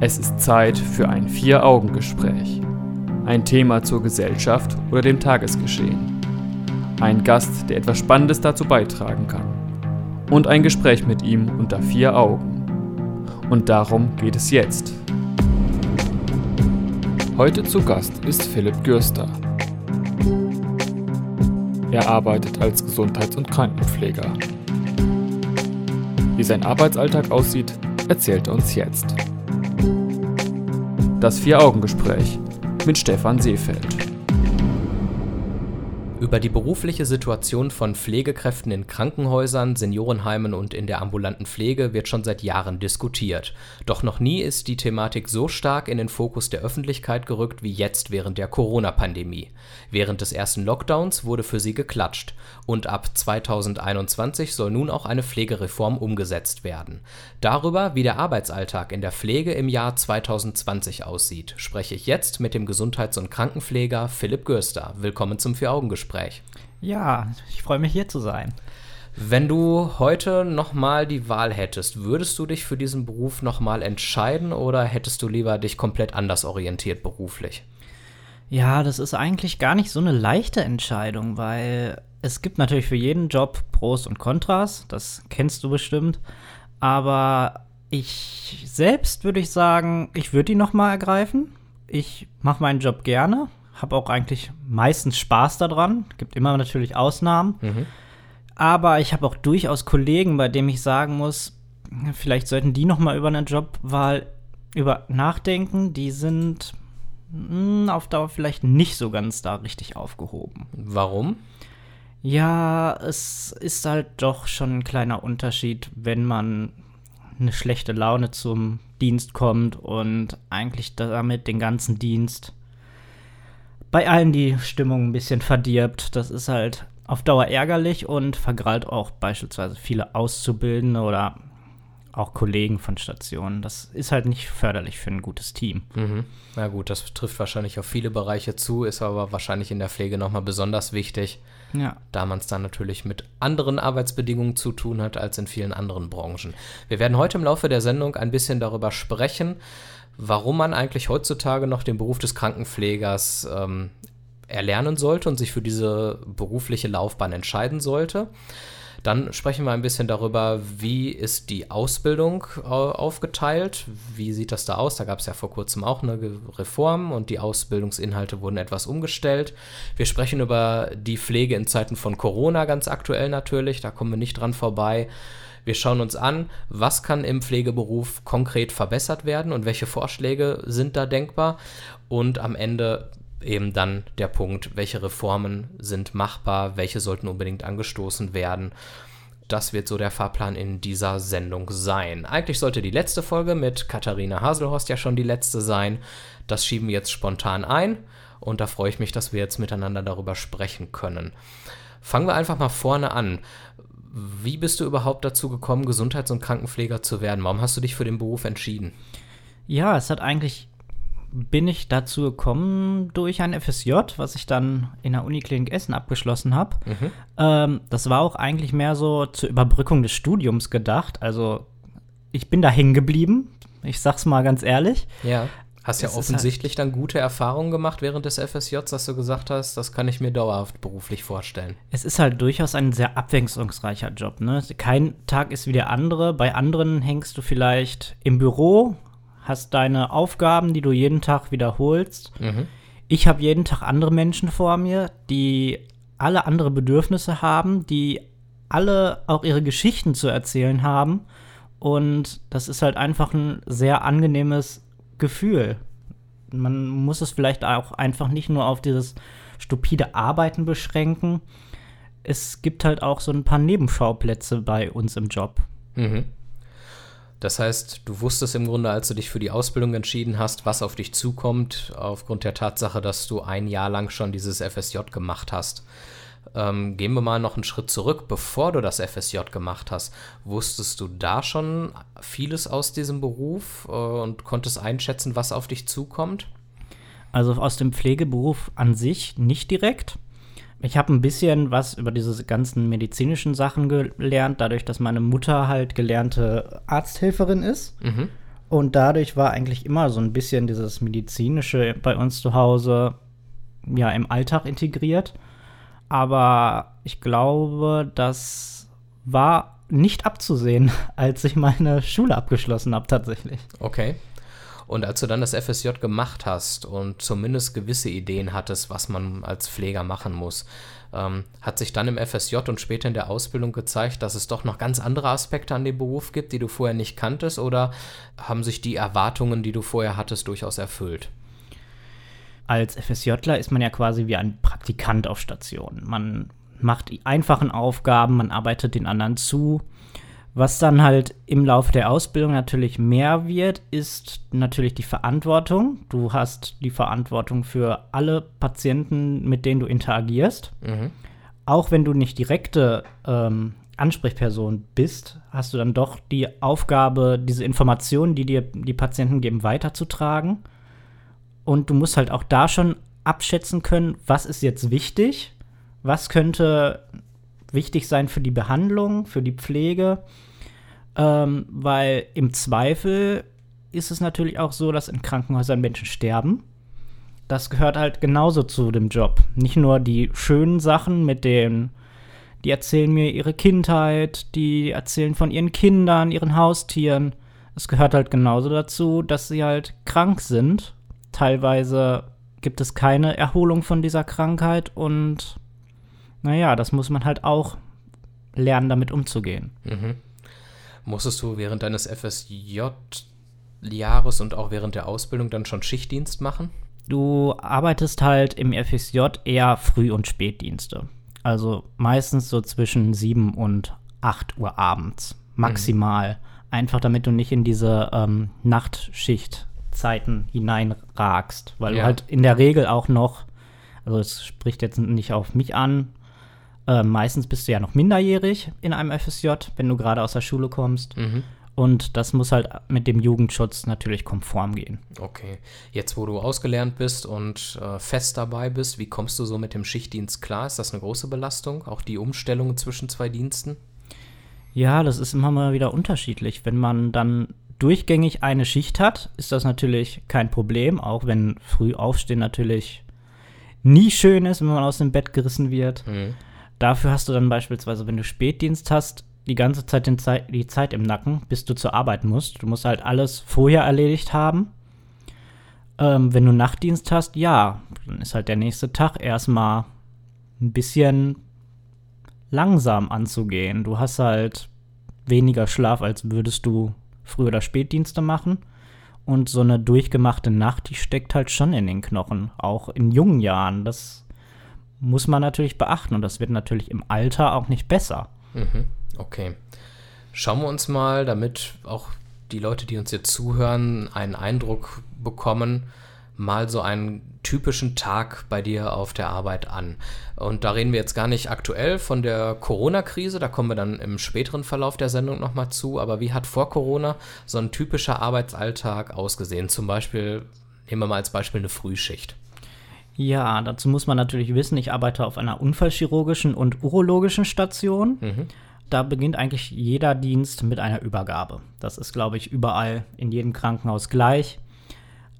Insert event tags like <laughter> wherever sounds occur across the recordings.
Es ist Zeit für ein Vier-Augen-Gespräch. Ein Thema zur Gesellschaft oder dem Tagesgeschehen. Ein Gast, der etwas Spannendes dazu beitragen kann. Und ein Gespräch mit ihm unter vier Augen. Und darum geht es jetzt. Heute zu Gast ist Philipp Gürster. Er arbeitet als Gesundheits- und Krankenpfleger. Wie sein Arbeitsalltag aussieht, erzählt er uns jetzt. Das Vier-Augen-Gespräch mit Stefan Seefeld. Über die berufliche Situation von Pflegekräften in Krankenhäusern, Seniorenheimen und in der ambulanten Pflege wird schon seit Jahren diskutiert. Doch noch nie ist die Thematik so stark in den Fokus der Öffentlichkeit gerückt wie jetzt während der Corona-Pandemie. Während des ersten Lockdowns wurde für sie geklatscht und ab 2021 soll nun auch eine Pflegereform umgesetzt werden. Darüber, wie der Arbeitsalltag in der Pflege im Jahr 2020 aussieht, spreche ich jetzt mit dem Gesundheits- und Krankenpfleger Philipp Görster. Willkommen zum Vier-Augen-Gespräch. Gespräch. Ja, ich freue mich hier zu sein. Wenn du heute nochmal die Wahl hättest, würdest du dich für diesen Beruf nochmal entscheiden oder hättest du lieber dich komplett anders orientiert beruflich? Ja, das ist eigentlich gar nicht so eine leichte Entscheidung, weil es gibt natürlich für jeden Job Pros und Kontras, das kennst du bestimmt, aber ich selbst würde ich sagen, ich würde ihn nochmal ergreifen. Ich mache meinen Job gerne, habe auch eigentlich meistens Spaß daran. Gibt immer natürlich Ausnahmen. Mhm. Aber ich habe auch durchaus Kollegen, bei denen ich sagen muss, vielleicht sollten die noch mal über eine Jobwahl über nachdenken. Die sind mh, hm, auf Dauer vielleicht nicht so ganz da richtig aufgehoben. Warum? Ja, es ist halt doch schon ein kleiner Unterschied, wenn man eine schlechte Laune zum Dienst kommt und eigentlich damit den ganzen Dienst bei allen die Stimmung ein bisschen verdirbt. Das ist halt auf Dauer ärgerlich und vergralt auch beispielsweise viele Auszubildende oder auch Kollegen von Stationen. Das ist halt nicht förderlich für ein gutes Team. Mhm. Na gut, das trifft wahrscheinlich auf viele Bereiche zu, ist aber wahrscheinlich in der Pflege nochmal besonders wichtig, ja. da man es dann natürlich mit anderen Arbeitsbedingungen zu tun hat als in vielen anderen Branchen. Wir werden heute im Laufe der Sendung ein bisschen darüber sprechen, warum man eigentlich heutzutage noch den Beruf des Krankenpflegers ähm, erlernen sollte und sich für diese berufliche Laufbahn entscheiden sollte. Dann sprechen wir ein bisschen darüber, wie ist die Ausbildung äh, aufgeteilt, wie sieht das da aus. Da gab es ja vor kurzem auch eine Reform und die Ausbildungsinhalte wurden etwas umgestellt. Wir sprechen über die Pflege in Zeiten von Corona ganz aktuell natürlich, da kommen wir nicht dran vorbei. Wir schauen uns an, was kann im Pflegeberuf konkret verbessert werden und welche Vorschläge sind da denkbar. Und am Ende eben dann der Punkt, welche Reformen sind machbar, welche sollten unbedingt angestoßen werden. Das wird so der Fahrplan in dieser Sendung sein. Eigentlich sollte die letzte Folge mit Katharina Haselhorst ja schon die letzte sein. Das schieben wir jetzt spontan ein und da freue ich mich, dass wir jetzt miteinander darüber sprechen können. Fangen wir einfach mal vorne an. Wie bist du überhaupt dazu gekommen, Gesundheits- und Krankenpfleger zu werden? Warum hast du dich für den Beruf entschieden? Ja, es hat eigentlich bin ich dazu gekommen durch ein FSJ, was ich dann in der Uniklinik Essen abgeschlossen habe. Mhm. Ähm, das war auch eigentlich mehr so zur Überbrückung des Studiums gedacht. Also ich bin da hängen geblieben. Ich sag's mal ganz ehrlich. Ja. Hast ja halt offensichtlich halt dann gute Erfahrungen gemacht während des FSJs, dass du gesagt hast, das kann ich mir dauerhaft beruflich vorstellen. Es ist halt durchaus ein sehr abwechslungsreicher Job. Ne? Kein Tag ist wie der andere. Bei anderen hängst du vielleicht im Büro, hast deine Aufgaben, die du jeden Tag wiederholst. Mhm. Ich habe jeden Tag andere Menschen vor mir, die alle andere Bedürfnisse haben, die alle auch ihre Geschichten zu erzählen haben. Und das ist halt einfach ein sehr angenehmes Gefühl. Man muss es vielleicht auch einfach nicht nur auf dieses stupide Arbeiten beschränken. Es gibt halt auch so ein paar Nebenschauplätze bei uns im Job. Mhm. Das heißt, du wusstest im Grunde, als du dich für die Ausbildung entschieden hast, was auf dich zukommt, aufgrund der Tatsache, dass du ein Jahr lang schon dieses FSJ gemacht hast. Ähm, gehen wir mal noch einen Schritt zurück, bevor du das FSJ gemacht hast. Wusstest du da schon vieles aus diesem Beruf äh, und konntest einschätzen, was auf dich zukommt? Also aus dem Pflegeberuf an sich nicht direkt. Ich habe ein bisschen was über diese ganzen medizinischen Sachen gelernt, dadurch, dass meine Mutter halt gelernte Arzthelferin ist. Mhm. Und dadurch war eigentlich immer so ein bisschen dieses medizinische bei uns zu Hause ja im Alltag integriert. Aber ich glaube, das war nicht abzusehen, <laughs> als ich meine Schule abgeschlossen habe tatsächlich. Okay. Und als du dann das FSJ gemacht hast und zumindest gewisse Ideen hattest, was man als Pfleger machen muss, ähm, hat sich dann im FSJ und später in der Ausbildung gezeigt, dass es doch noch ganz andere Aspekte an dem Beruf gibt, die du vorher nicht kanntest? Oder haben sich die Erwartungen, die du vorher hattest, durchaus erfüllt? Als FSJler ist man ja quasi wie ein Praktikant auf Station. Man macht die einfachen Aufgaben, man arbeitet den anderen zu was dann halt im Laufe der Ausbildung natürlich mehr wird, ist natürlich die Verantwortung. Du hast die Verantwortung für alle Patienten, mit denen du interagierst. Mhm. Auch wenn du nicht direkte ähm, Ansprechperson bist, hast du dann doch die Aufgabe, diese Informationen, die dir die Patienten geben, weiterzutragen. Und du musst halt auch da schon abschätzen können, was ist jetzt wichtig, was könnte wichtig sein für die Behandlung, für die Pflege ähm, weil im Zweifel ist es natürlich auch so, dass in Krankenhäusern Menschen sterben. Das gehört halt genauso zu dem Job. Nicht nur die schönen Sachen mit den, die erzählen mir ihre Kindheit, die erzählen von ihren Kindern, ihren Haustieren. Es gehört halt genauso dazu, dass sie halt krank sind. Teilweise gibt es keine Erholung von dieser Krankheit und naja, das muss man halt auch lernen, damit umzugehen. Mhm. Musstest du während deines FSJ-Jahres und auch während der Ausbildung dann schon Schichtdienst machen? Du arbeitest halt im FSJ eher Früh- und Spätdienste. Also meistens so zwischen 7 und 8 Uhr abends. Maximal. Mhm. Einfach damit du nicht in diese ähm, Nachtschichtzeiten hineinragst. Weil ja. du halt in der Regel auch noch, also es spricht jetzt nicht auf mich an, äh, meistens bist du ja noch minderjährig in einem FSJ, wenn du gerade aus der Schule kommst. Mhm. Und das muss halt mit dem Jugendschutz natürlich konform gehen. Okay. Jetzt, wo du ausgelernt bist und äh, fest dabei bist, wie kommst du so mit dem Schichtdienst klar? Ist das eine große Belastung? Auch die Umstellung zwischen zwei Diensten? Ja, das ist immer mal wieder unterschiedlich. Wenn man dann durchgängig eine Schicht hat, ist das natürlich kein Problem, auch wenn früh aufstehen natürlich nie schön ist, wenn man aus dem Bett gerissen wird. Mhm. Dafür hast du dann beispielsweise, wenn du Spätdienst hast, die ganze Zeit Zei die Zeit im Nacken, bis du zur Arbeit musst. Du musst halt alles vorher erledigt haben. Ähm, wenn du Nachtdienst hast, ja, dann ist halt der nächste Tag erstmal ein bisschen langsam anzugehen. Du hast halt weniger Schlaf, als würdest du Früh- oder Spätdienste machen. Und so eine durchgemachte Nacht, die steckt halt schon in den Knochen. Auch in jungen Jahren. Das muss man natürlich beachten und das wird natürlich im Alter auch nicht besser. Mhm. Okay. Schauen wir uns mal, damit auch die Leute, die uns jetzt zuhören, einen Eindruck bekommen, mal so einen typischen Tag bei dir auf der Arbeit an. Und da reden wir jetzt gar nicht aktuell von der Corona-Krise, da kommen wir dann im späteren Verlauf der Sendung nochmal zu, aber wie hat vor Corona so ein typischer Arbeitsalltag ausgesehen? Zum Beispiel, nehmen wir mal als Beispiel eine Frühschicht. Ja, dazu muss man natürlich wissen, ich arbeite auf einer unfallchirurgischen und urologischen Station. Mhm. Da beginnt eigentlich jeder Dienst mit einer Übergabe. Das ist, glaube ich, überall in jedem Krankenhaus gleich.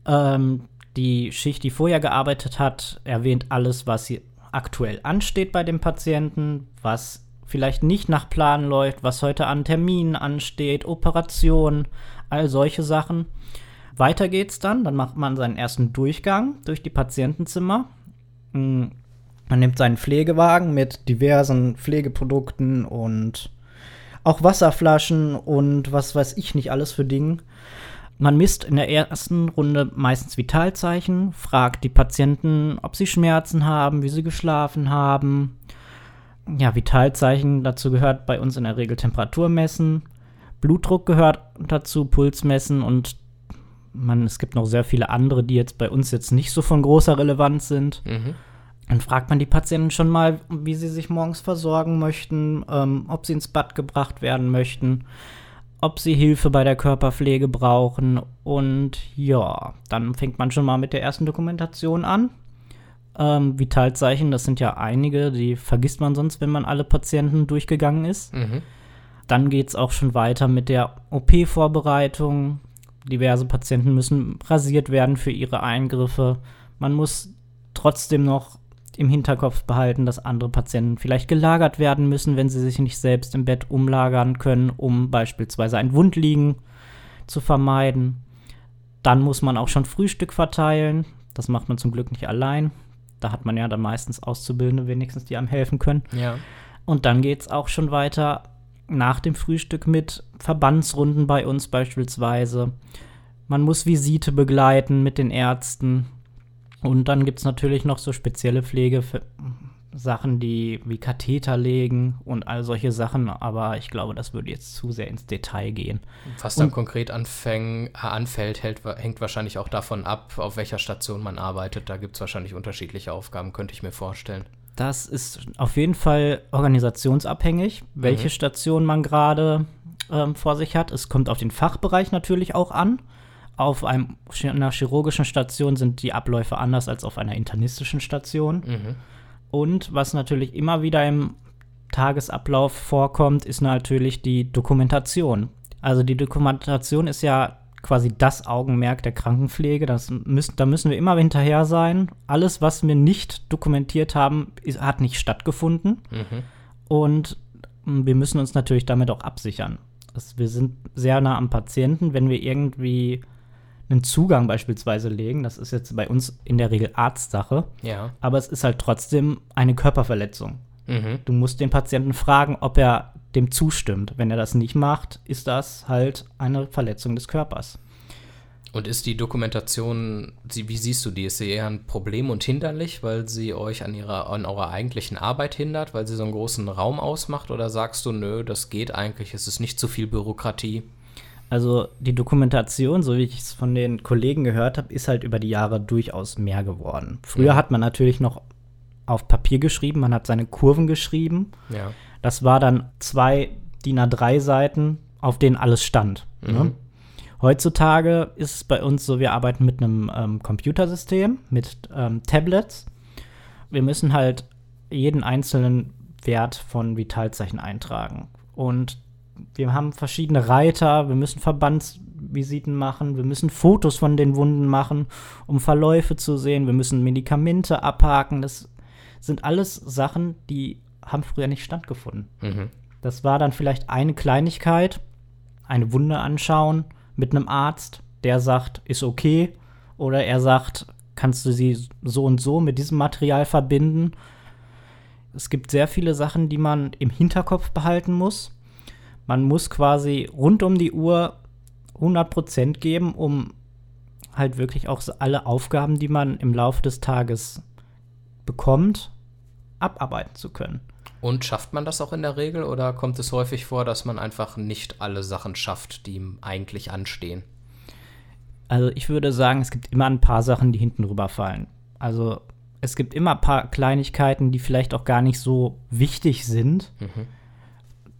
Ähm, die Schicht, die vorher gearbeitet hat, erwähnt alles, was aktuell ansteht bei dem Patienten, was vielleicht nicht nach Plan läuft, was heute an Terminen ansteht, Operationen, all solche Sachen. Weiter geht's dann. Dann macht man seinen ersten Durchgang durch die Patientenzimmer. Mm, man nimmt seinen Pflegewagen mit diversen Pflegeprodukten und auch Wasserflaschen und was weiß ich nicht alles für Dinge. Man misst in der ersten Runde meistens Vitalzeichen, fragt die Patienten, ob sie Schmerzen haben, wie sie geschlafen haben. Ja, Vitalzeichen, dazu gehört bei uns in der Regel Temperatur messen. Blutdruck gehört dazu, Puls messen und man, es gibt noch sehr viele andere, die jetzt bei uns jetzt nicht so von großer Relevanz sind. Mhm. Dann fragt man die Patienten schon mal, wie sie sich morgens versorgen möchten, ähm, ob sie ins Bad gebracht werden möchten, ob sie Hilfe bei der Körperpflege brauchen. Und ja, dann fängt man schon mal mit der ersten Dokumentation an. Ähm, Vitalzeichen, das sind ja einige, die vergisst man sonst, wenn man alle Patienten durchgegangen ist. Mhm. Dann geht es auch schon weiter mit der OP-Vorbereitung, diverse Patienten müssen rasiert werden für ihre Eingriffe. Man muss trotzdem noch im Hinterkopf behalten, dass andere Patienten vielleicht gelagert werden müssen, wenn sie sich nicht selbst im Bett umlagern können, um beispielsweise ein Wundliegen zu vermeiden. Dann muss man auch schon Frühstück verteilen. Das macht man zum Glück nicht allein. Da hat man ja dann meistens Auszubildende wenigstens, die einem helfen können. Ja. Und dann geht es auch schon weiter nach dem Frühstück mit Verbandsrunden bei uns beispielsweise. Man muss Visite begleiten mit den Ärzten. Und dann gibt es natürlich noch so spezielle Pflege für Sachen, die wie Katheter legen und all solche Sachen, aber ich glaube, das würde jetzt zu sehr ins Detail gehen. Was dann und, konkret anfäng, äh, anfällt, hält, hängt wahrscheinlich auch davon ab, auf welcher Station man arbeitet. Da gibt es wahrscheinlich unterschiedliche Aufgaben, könnte ich mir vorstellen. Das ist auf jeden Fall organisationsabhängig, welche mhm. Station man gerade ähm, vor sich hat. Es kommt auf den Fachbereich natürlich auch an. Auf einem, einer chirurgischen Station sind die Abläufe anders als auf einer internistischen Station. Mhm. Und was natürlich immer wieder im Tagesablauf vorkommt, ist natürlich die Dokumentation. Also die Dokumentation ist ja quasi das Augenmerk der Krankenpflege. Das müssen, da müssen wir immer hinterher sein. Alles, was wir nicht dokumentiert haben, ist, hat nicht stattgefunden. Mhm. Und wir müssen uns natürlich damit auch absichern. Wir sind sehr nah am Patienten. Wenn wir irgendwie einen Zugang beispielsweise legen. Das ist jetzt bei uns in der Regel Arztsache. Ja. Aber es ist halt trotzdem eine Körperverletzung. Mhm. Du musst den Patienten fragen, ob er dem zustimmt. Wenn er das nicht macht, ist das halt eine Verletzung des Körpers. Und ist die Dokumentation, wie siehst du die? Ist sie eher ein Problem und hinderlich, weil sie euch an, ihrer, an eurer eigentlichen Arbeit hindert, weil sie so einen großen Raum ausmacht? Oder sagst du, nö, das geht eigentlich, es ist nicht zu viel Bürokratie? Also die Dokumentation, so wie ich es von den Kollegen gehört habe, ist halt über die Jahre durchaus mehr geworden. Früher mhm. hat man natürlich noch auf Papier geschrieben, man hat seine Kurven geschrieben. Ja. Das war dann zwei DIN A3 Seiten, auf denen alles stand. Ne? Mhm. Ne? Heutzutage ist es bei uns so, wir arbeiten mit einem ähm, Computersystem, mit ähm, Tablets. Wir müssen halt jeden einzelnen Wert von Vitalzeichen eintragen. Und wir haben verschiedene Reiter, wir müssen Verbandsvisiten machen, wir müssen Fotos von den Wunden machen, um Verläufe zu sehen, wir müssen Medikamente abhaken. Das sind alles Sachen, die haben früher nicht stattgefunden. Mhm. Das war dann vielleicht eine Kleinigkeit, eine Wunde anschauen mit einem Arzt, der sagt, ist okay, oder er sagt, kannst du sie so und so mit diesem Material verbinden. Es gibt sehr viele Sachen, die man im Hinterkopf behalten muss man muss quasi rund um die Uhr 100% geben, um halt wirklich auch alle Aufgaben, die man im Laufe des Tages bekommt, abarbeiten zu können. Und schafft man das auch in der Regel oder kommt es häufig vor, dass man einfach nicht alle Sachen schafft, die ihm eigentlich anstehen? Also ich würde sagen, es gibt immer ein paar Sachen, die hinten drüber fallen. Also es gibt immer ein paar Kleinigkeiten, die vielleicht auch gar nicht so wichtig sind. Mhm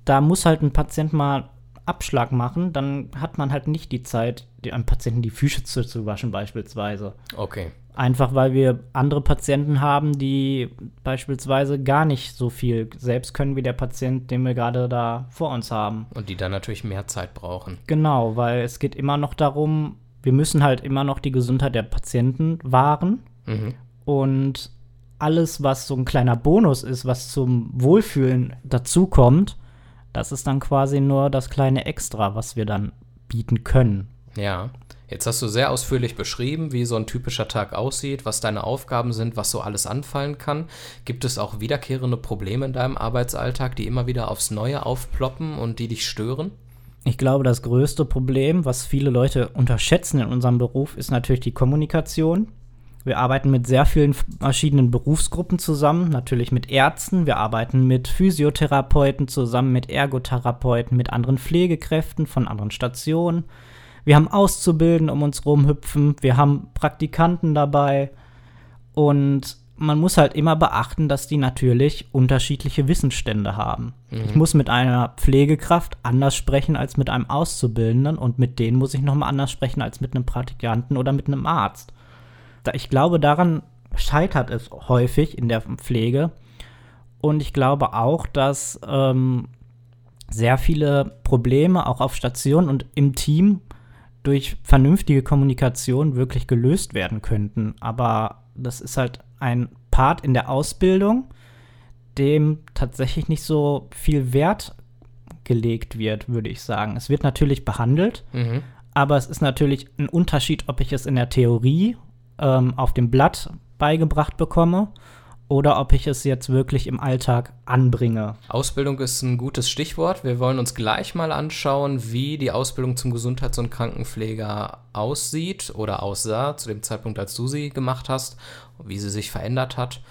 da muss halt ein Patient mal Abschlag machen, dann hat man halt nicht die Zeit, einem Patienten die Füße zu, zu waschen beispielsweise. Okay. Einfach weil wir andere Patienten haben, die beispielsweise gar nicht so viel selbst können wie der Patient, den wir gerade da vor uns haben. Und die dann natürlich mehr Zeit brauchen. Genau, weil es geht immer noch darum, wir müssen halt immer noch die Gesundheit der Patienten wahren. Mhm. Und alles, was so ein kleiner Bonus ist, was zum Wohlfühlen dazukommt, das ist dann quasi nur das kleine Extra, was wir dann bieten können. Ja. Jetzt hast du sehr ausführlich beschrieben, wie so ein typischer Tag aussieht, was deine Aufgaben sind, was so alles anfallen kann. Gibt es auch wiederkehrende Probleme in deinem Arbeitsalltag, die immer wieder aufs Neue aufploppen und die dich stören? Ich glaube, das größte Problem, was viele Leute unterschätzen in unserem Beruf, ist natürlich die Kommunikation. Wir arbeiten mit sehr vielen verschiedenen Berufsgruppen zusammen, natürlich mit Ärzten, wir arbeiten mit Physiotherapeuten zusammen, mit Ergotherapeuten, mit anderen Pflegekräften von anderen Stationen. Wir haben Auszubildende um uns rumhüpfen, wir haben Praktikanten dabei und man muss halt immer beachten, dass die natürlich unterschiedliche Wissensstände haben. Mhm. Ich muss mit einer Pflegekraft anders sprechen als mit einem Auszubildenden und mit denen muss ich nochmal anders sprechen als mit einem Praktikanten oder mit einem Arzt ich glaube, daran scheitert es häufig in der Pflege. Und ich glaube auch, dass ähm, sehr viele Probleme auch auf Station und im Team durch vernünftige Kommunikation wirklich gelöst werden könnten. Aber das ist halt ein Part in der Ausbildung, dem tatsächlich nicht so viel Wert gelegt wird, würde ich sagen. Es wird natürlich behandelt, mhm. aber es ist natürlich ein Unterschied, ob ich es in der Theorie ähm, auf dem Blatt beigebracht bekomme oder ob ich es jetzt wirklich im Alltag anbringe. Ausbildung ist ein gutes Stichwort. Wir wollen uns gleich mal anschauen, wie die Ausbildung zum Gesundheits- und Krankenpfleger aussieht oder aussah zu dem Zeitpunkt, als du sie gemacht hast, wie sie sich verändert hat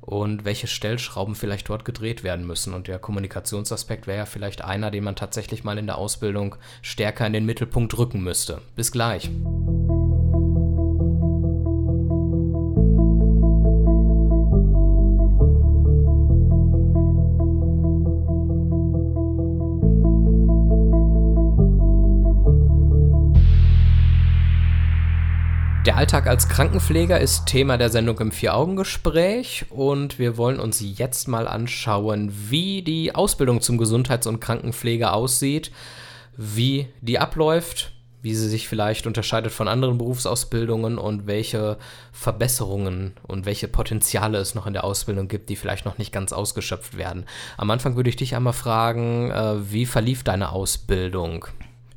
und welche Stellschrauben vielleicht dort gedreht werden müssen. Und der Kommunikationsaspekt wäre ja vielleicht einer, den man tatsächlich mal in der Ausbildung stärker in den Mittelpunkt rücken müsste. Bis gleich. Der Alltag als Krankenpfleger ist Thema der Sendung im Vier-Augen-Gespräch und wir wollen uns jetzt mal anschauen, wie die Ausbildung zum Gesundheits- und Krankenpfleger aussieht, wie die abläuft, wie sie sich vielleicht unterscheidet von anderen Berufsausbildungen und welche Verbesserungen und welche Potenziale es noch in der Ausbildung gibt, die vielleicht noch nicht ganz ausgeschöpft werden. Am Anfang würde ich dich einmal fragen, äh, wie verlief deine Ausbildung?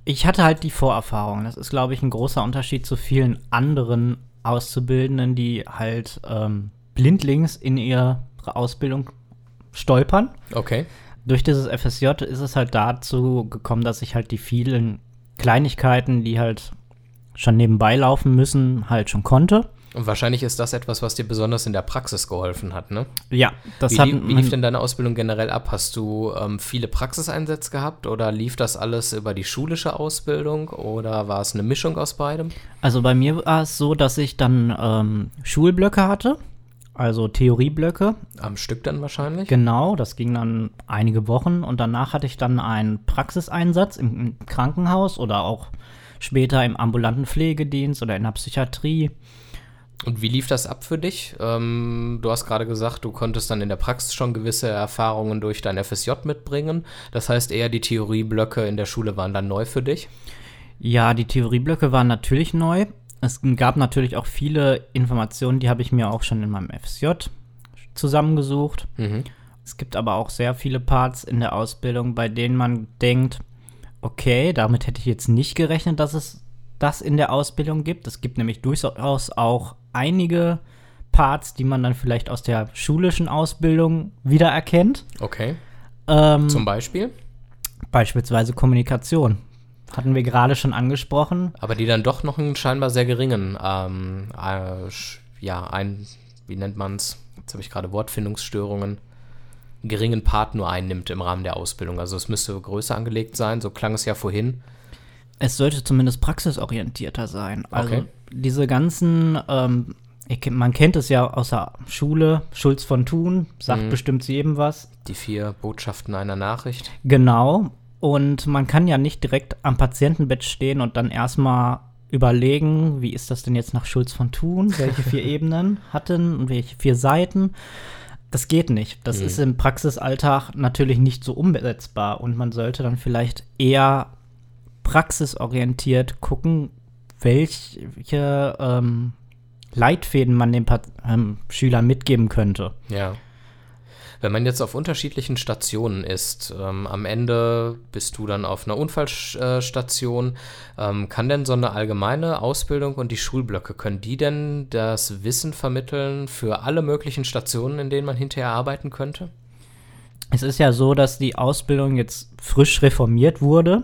Ich hatte halt die Vorerfahrung. Das ist, glaube ich, ein großer Unterschied zu vielen anderen Auszubildenden, die halt ähm, blindlings in ihre Ausbildung stolpern. Okay. Durch dieses FSJ ist es halt dazu gekommen, dass ich halt die vielen Kleinigkeiten, die halt schon nebenbei laufen müssen, halt schon konnte. Und wahrscheinlich ist das etwas, was dir besonders in der Praxis geholfen hat, ne? Ja, das wie hat. Wie lief denn deine Ausbildung generell ab? Hast du ähm, viele Praxiseinsätze gehabt oder lief das alles über die schulische Ausbildung oder war es eine Mischung aus beidem? Also bei mir war es so, dass ich dann ähm, Schulblöcke hatte, also Theorieblöcke. Am Stück dann wahrscheinlich? Genau, das ging dann einige Wochen und danach hatte ich dann einen Praxiseinsatz im, im Krankenhaus oder auch später im ambulanten Pflegedienst oder in der Psychiatrie. Und wie lief das ab für dich? Ähm, du hast gerade gesagt, du konntest dann in der Praxis schon gewisse Erfahrungen durch dein FSJ mitbringen. Das heißt, eher die Theorieblöcke in der Schule waren dann neu für dich? Ja, die Theorieblöcke waren natürlich neu. Es gab natürlich auch viele Informationen, die habe ich mir auch schon in meinem FSJ zusammengesucht. Mhm. Es gibt aber auch sehr viele Parts in der Ausbildung, bei denen man denkt, okay, damit hätte ich jetzt nicht gerechnet, dass es das in der Ausbildung gibt. Es gibt nämlich durchaus auch einige Parts, die man dann vielleicht aus der schulischen Ausbildung wiedererkennt. Okay. Ähm, Zum Beispiel? Beispielsweise Kommunikation. Hatten wir gerade schon angesprochen. Aber die dann doch noch einen scheinbar sehr geringen, ähm, äh, ja, ein, wie nennt man es? Jetzt habe ich gerade Wortfindungsstörungen. Geringen Part nur einnimmt im Rahmen der Ausbildung. Also es müsste größer angelegt sein, so klang es ja vorhin. Es sollte zumindest praxisorientierter sein. Also okay. diese ganzen, ähm, ich, man kennt es ja aus der Schule, Schulz von Thun, sagt mhm. bestimmt jedem was. Die vier Botschaften einer Nachricht. Genau. Und man kann ja nicht direkt am Patientenbett stehen und dann erstmal überlegen, wie ist das denn jetzt nach Schulz von Thun? Welche vier <laughs> Ebenen hatten und welche vier Seiten? Das geht nicht. Das mhm. ist im Praxisalltag natürlich nicht so umsetzbar und man sollte dann vielleicht eher praxisorientiert gucken, welche ähm, Leitfäden man den Pat ähm, Schülern mitgeben könnte. Ja. Wenn man jetzt auf unterschiedlichen Stationen ist, ähm, am Ende bist du dann auf einer Unfallstation, ähm, kann denn so eine allgemeine Ausbildung und die Schulblöcke, können die denn das Wissen vermitteln für alle möglichen Stationen, in denen man hinterher arbeiten könnte? Es ist ja so, dass die Ausbildung jetzt frisch reformiert wurde.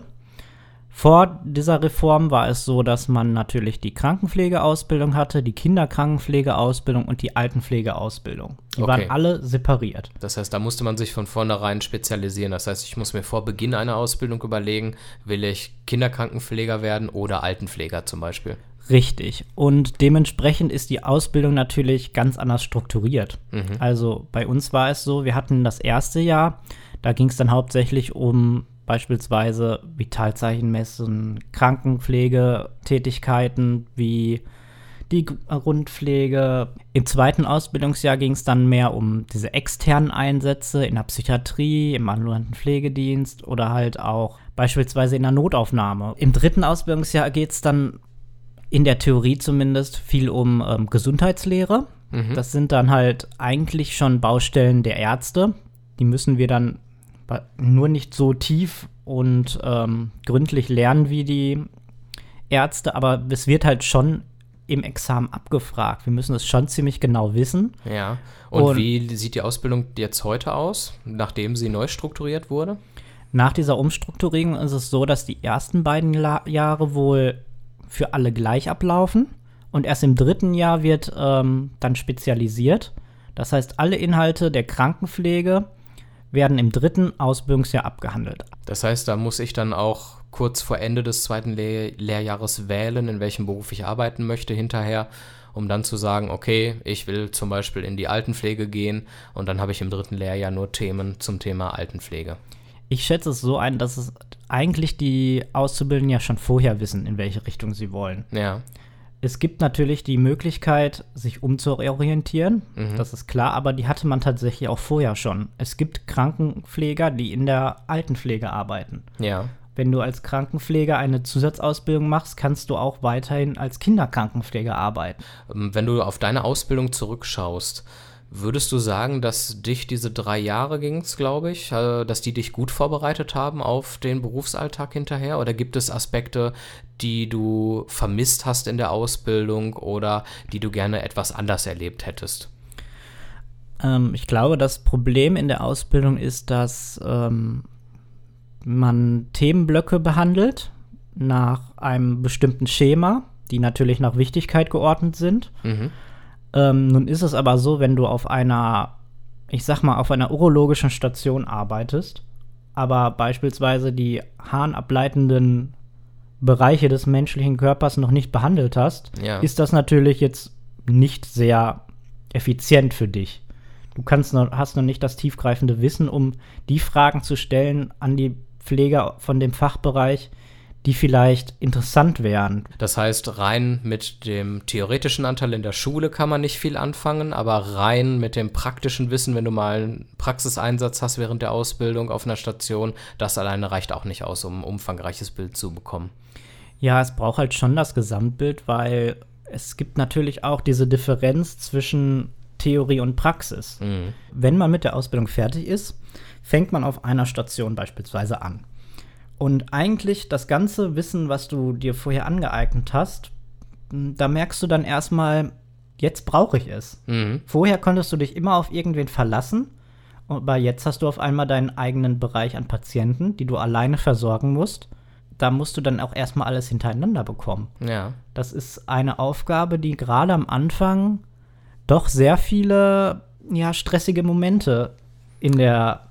Vor dieser Reform war es so, dass man natürlich die Krankenpflegeausbildung hatte, die Kinderkrankenpflegeausbildung und die Altenpflegeausbildung. Die okay. waren alle separiert. Das heißt, da musste man sich von vornherein spezialisieren. Das heißt, ich muss mir vor Beginn einer Ausbildung überlegen, will ich Kinderkrankenpfleger werden oder Altenpfleger zum Beispiel. Richtig. Und dementsprechend ist die Ausbildung natürlich ganz anders strukturiert. Mhm. Also bei uns war es so, wir hatten das erste Jahr, da ging es dann hauptsächlich um beispielsweise Vitalzeichen messen, Krankenpflegetätigkeiten wie die Grundpflege. Im zweiten Ausbildungsjahr ging es dann mehr um diese externen Einsätze in der Psychiatrie, im ambulanten Pflegedienst oder halt auch beispielsweise in der Notaufnahme. Im dritten Ausbildungsjahr geht es dann in der Theorie zumindest viel um ähm, Gesundheitslehre. Mhm. Das sind dann halt eigentlich schon Baustellen der Ärzte. Die müssen wir dann nur nicht so tief und ähm, gründlich lernen wie die Ärzte, aber es wird halt schon im Examen abgefragt. Wir müssen es schon ziemlich genau wissen. Ja. Und, und, wie sieht die Ausbildung jetzt heute aus, nachdem sie neu strukturiert wurde? Nach dieser Umstrukturierung ist es so, dass die ersten beiden La Jahre wohl für alle gleich ablaufen und erst im dritten Jahr wird ähm, dann spezialisiert. Das heißt, alle Inhalte der Krankenpflege werden im dritten Ausbildungsjahr abgehandelt. Das heißt, da muss ich dann auch kurz vor Ende des zweiten Lehr Lehrjahres wählen, in welchem Beruf ich arbeiten möchte hinterher, um dann zu sagen, okay, ich will zum Beispiel in die Altenpflege gehen und dann habe ich im dritten Lehrjahr nur Themen zum Thema Altenpflege. Ich schätze es so ein, dass es eigentlich die Auszubildenden ja schon vorher wissen, in welche Richtung sie wollen. Ja. Es gibt natürlich die Möglichkeit, sich umzuorientieren, mhm. das ist klar, aber die hatte man tatsächlich auch vorher schon. Es gibt Krankenpfleger, die in der Altenpflege arbeiten. Ja. Wenn du als Krankenpfleger eine Zusatzausbildung machst, kannst du auch weiterhin als Kinderkrankenpfleger arbeiten. Ähm, wenn du auf deine Ausbildung zurückschaust, Würdest du sagen, dass dich diese drei Jahre ging es, glaube ich, äh, dass die dich gut vorbereitet haben auf den Berufsalltag hinterher? Oder gibt es Aspekte, die du vermisst hast in der Ausbildung oder die du gerne etwas anders erlebt hättest? Ähm, ich glaube, das Problem in der Ausbildung ist, dass ähm, man Themenblöcke behandelt nach einem bestimmten Schema, die natürlich nach Wichtigkeit geordnet sind. Mhm. Ähm, nun ist es aber so, wenn du auf einer, ich sag mal, auf einer urologischen Station arbeitest, aber beispielsweise die harnableitenden Bereiche des menschlichen Körpers noch nicht behandelt hast, ja. ist das natürlich jetzt nicht sehr effizient für dich. Du kannst noch, hast noch nicht das tiefgreifende Wissen, um die Fragen zu stellen an die Pfleger von dem Fachbereich, die vielleicht interessant wären. Das heißt, rein mit dem theoretischen Anteil in der Schule kann man nicht viel anfangen, aber rein mit dem praktischen Wissen, wenn du mal einen Praxiseinsatz hast während der Ausbildung auf einer Station, das alleine reicht auch nicht aus, um ein umfangreiches Bild zu bekommen. Ja, es braucht halt schon das Gesamtbild, weil es gibt natürlich auch diese Differenz zwischen Theorie und Praxis. Mhm. Wenn man mit der Ausbildung fertig ist, fängt man auf einer Station beispielsweise an. Und eigentlich das ganze Wissen, was du dir vorher angeeignet hast, da merkst du dann erstmal, jetzt brauche ich es. Mhm. Vorher konntest du dich immer auf irgendwen verlassen, aber jetzt hast du auf einmal deinen eigenen Bereich an Patienten, die du alleine versorgen musst. Da musst du dann auch erstmal alles hintereinander bekommen. Ja. Das ist eine Aufgabe, die gerade am Anfang doch sehr viele ja, stressige Momente in der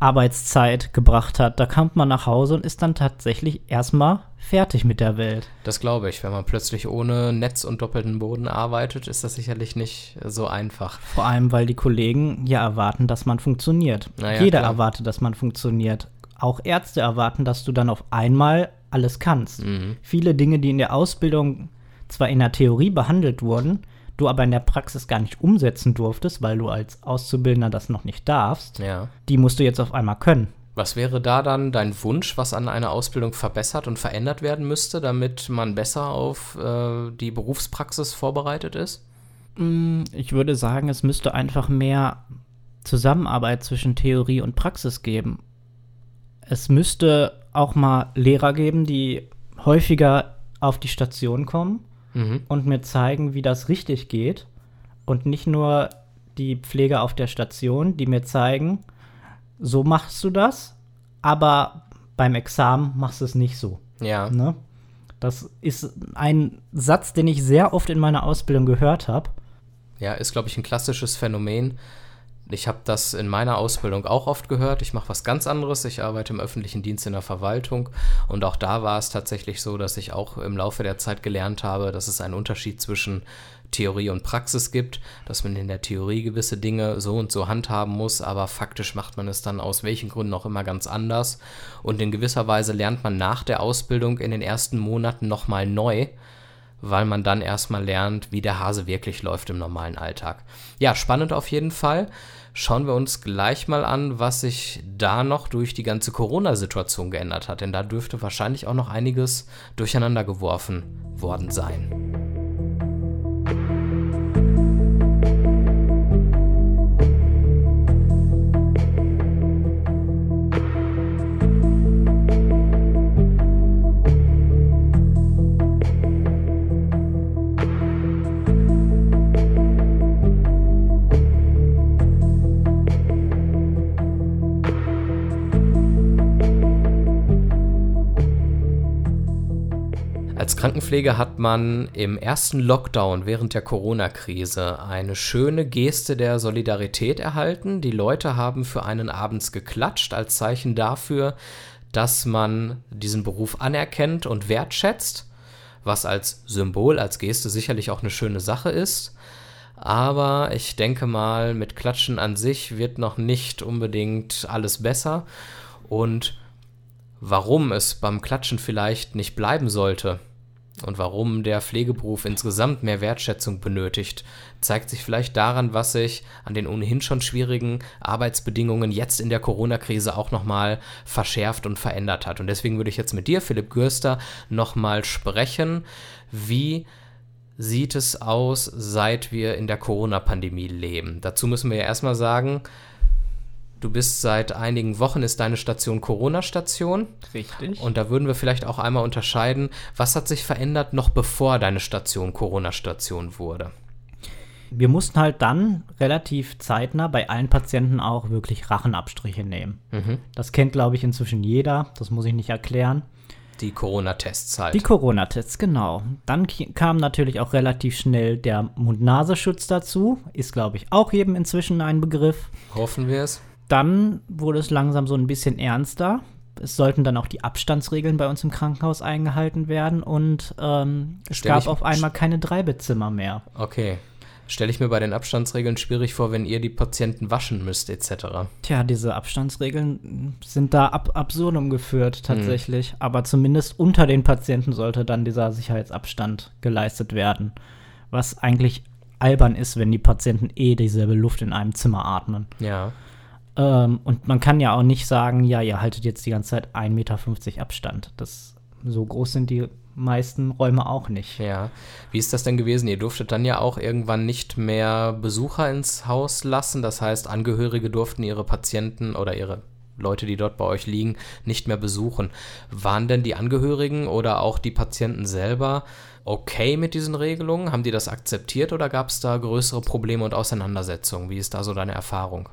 Arbeitszeit gebracht hat. Da kommt man nach Hause und ist dann tatsächlich erstmal fertig mit der Welt. Das glaube ich. Wenn man plötzlich ohne Netz und doppelten Boden arbeitet, ist das sicherlich nicht so einfach. Vor allem, weil die Kollegen ja erwarten, dass man funktioniert. Naja, Jeder klar. erwartet, dass man funktioniert. Auch Ärzte erwarten, dass du dann auf einmal alles kannst. Mhm. Viele Dinge, die in der Ausbildung zwar in der Theorie behandelt wurden, du aber in der Praxis gar nicht umsetzen durftest, weil du als Auszubildender das noch nicht darfst, ja. die musst du jetzt auf einmal können. Was wäre da dann dein Wunsch, was an einer Ausbildung verbessert und verändert werden müsste, damit man besser auf äh, die Berufspraxis vorbereitet ist? Mm, ich würde sagen, es müsste einfach mehr Zusammenarbeit zwischen Theorie und Praxis geben. Es müsste auch mal Lehrer geben, die häufiger auf die Station kommen mhm. und mir zeigen, wie das richtig geht. Und nicht nur die Pfleger auf der Station, die mir zeigen, so machst du das, aber beim Examen machst du es nicht so. Ja. Ne? Das ist ein Satz, den ich sehr oft in meiner Ausbildung gehört habe. Ja, ist, glaube ich, ein klassisches Phänomen, ich habe das in meiner Ausbildung auch oft gehört. Ich mache was ganz anderes. Ich arbeite im öffentlichen Dienst in der Verwaltung. Und auch da war es tatsächlich so, dass ich auch im Laufe der Zeit gelernt habe, dass es einen Unterschied zwischen Theorie und Praxis gibt, dass man in der Theorie gewisse Dinge so und so handhaben muss, aber faktisch macht man es dann aus welchen Gründen auch immer ganz anders. Und in gewisser Weise lernt man nach der Ausbildung in den ersten Monaten nochmal neu weil man dann erstmal lernt, wie der Hase wirklich läuft im normalen Alltag. Ja, spannend auf jeden Fall. Schauen wir uns gleich mal an, was sich da noch durch die ganze Corona-Situation geändert hat, denn da dürfte wahrscheinlich auch noch einiges durcheinander geworfen worden sein. Krankenpflege hat man im ersten Lockdown während der Corona-Krise eine schöne Geste der Solidarität erhalten. Die Leute haben für einen abends geklatscht als Zeichen dafür, dass man diesen Beruf anerkennt und wertschätzt, was als Symbol, als Geste sicherlich auch eine schöne Sache ist. Aber ich denke mal, mit Klatschen an sich wird noch nicht unbedingt alles besser. Und warum es beim Klatschen vielleicht nicht bleiben sollte, und warum der Pflegeberuf insgesamt mehr Wertschätzung benötigt, zeigt sich vielleicht daran, was sich an den ohnehin schon schwierigen Arbeitsbedingungen jetzt in der Corona-Krise auch nochmal verschärft und verändert hat. Und deswegen würde ich jetzt mit dir, Philipp Gürster, nochmal sprechen, wie sieht es aus, seit wir in der Corona-Pandemie leben. Dazu müssen wir ja erstmal sagen, Du bist seit einigen Wochen, ist deine Station Corona-Station. Richtig. Und da würden wir vielleicht auch einmal unterscheiden, was hat sich verändert, noch bevor deine Station Corona-Station wurde? Wir mussten halt dann relativ zeitnah bei allen Patienten auch wirklich Rachenabstriche nehmen. Mhm. Das kennt, glaube ich, inzwischen jeder. Das muss ich nicht erklären. Die Corona-Tests halt. Die Corona-Tests, genau. Dann kam natürlich auch relativ schnell der Mund-Nasenschutz dazu. Ist, glaube ich, auch jedem inzwischen ein Begriff. Hoffen wir es dann wurde es langsam so ein bisschen ernster. Es sollten dann auch die Abstandsregeln bei uns im Krankenhaus eingehalten werden und ähm, es Stell gab auf einmal keine Dreibettzimmer mehr. Okay. Stelle ich mir bei den Abstandsregeln schwierig vor, wenn ihr die Patienten waschen müsst, etc. Tja, diese Abstandsregeln sind da ab absurdum geführt, hm. tatsächlich. Mhm. Aber zumindest unter den Patienten sollte dann dieser Sicherheitsabstand geleistet werden. Was eigentlich albern ist, wenn die Patienten eh dieselbe Luft in einem Zimmer atmen. Ja. Ähm, und man kann ja auch nicht sagen, ja, ihr haltet jetzt die ganze Zeit 1,50 Meter Abstand. Das, so groß sind die meisten Räume auch nicht. Ja. Wie ist das denn gewesen? Ihr durftet dann ja auch irgendwann nicht mehr Besucher ins Haus lassen. Das heißt, Angehörige durften ihre Patienten oder ihre Leute, die dort bei euch liegen, nicht mehr besuchen. Waren denn die Angehörigen oder auch die Patienten selber okay mit diesen Regelungen? Haben die das akzeptiert oder gab es da größere Probleme und Auseinandersetzungen? Wie ist da so deine Erfahrung?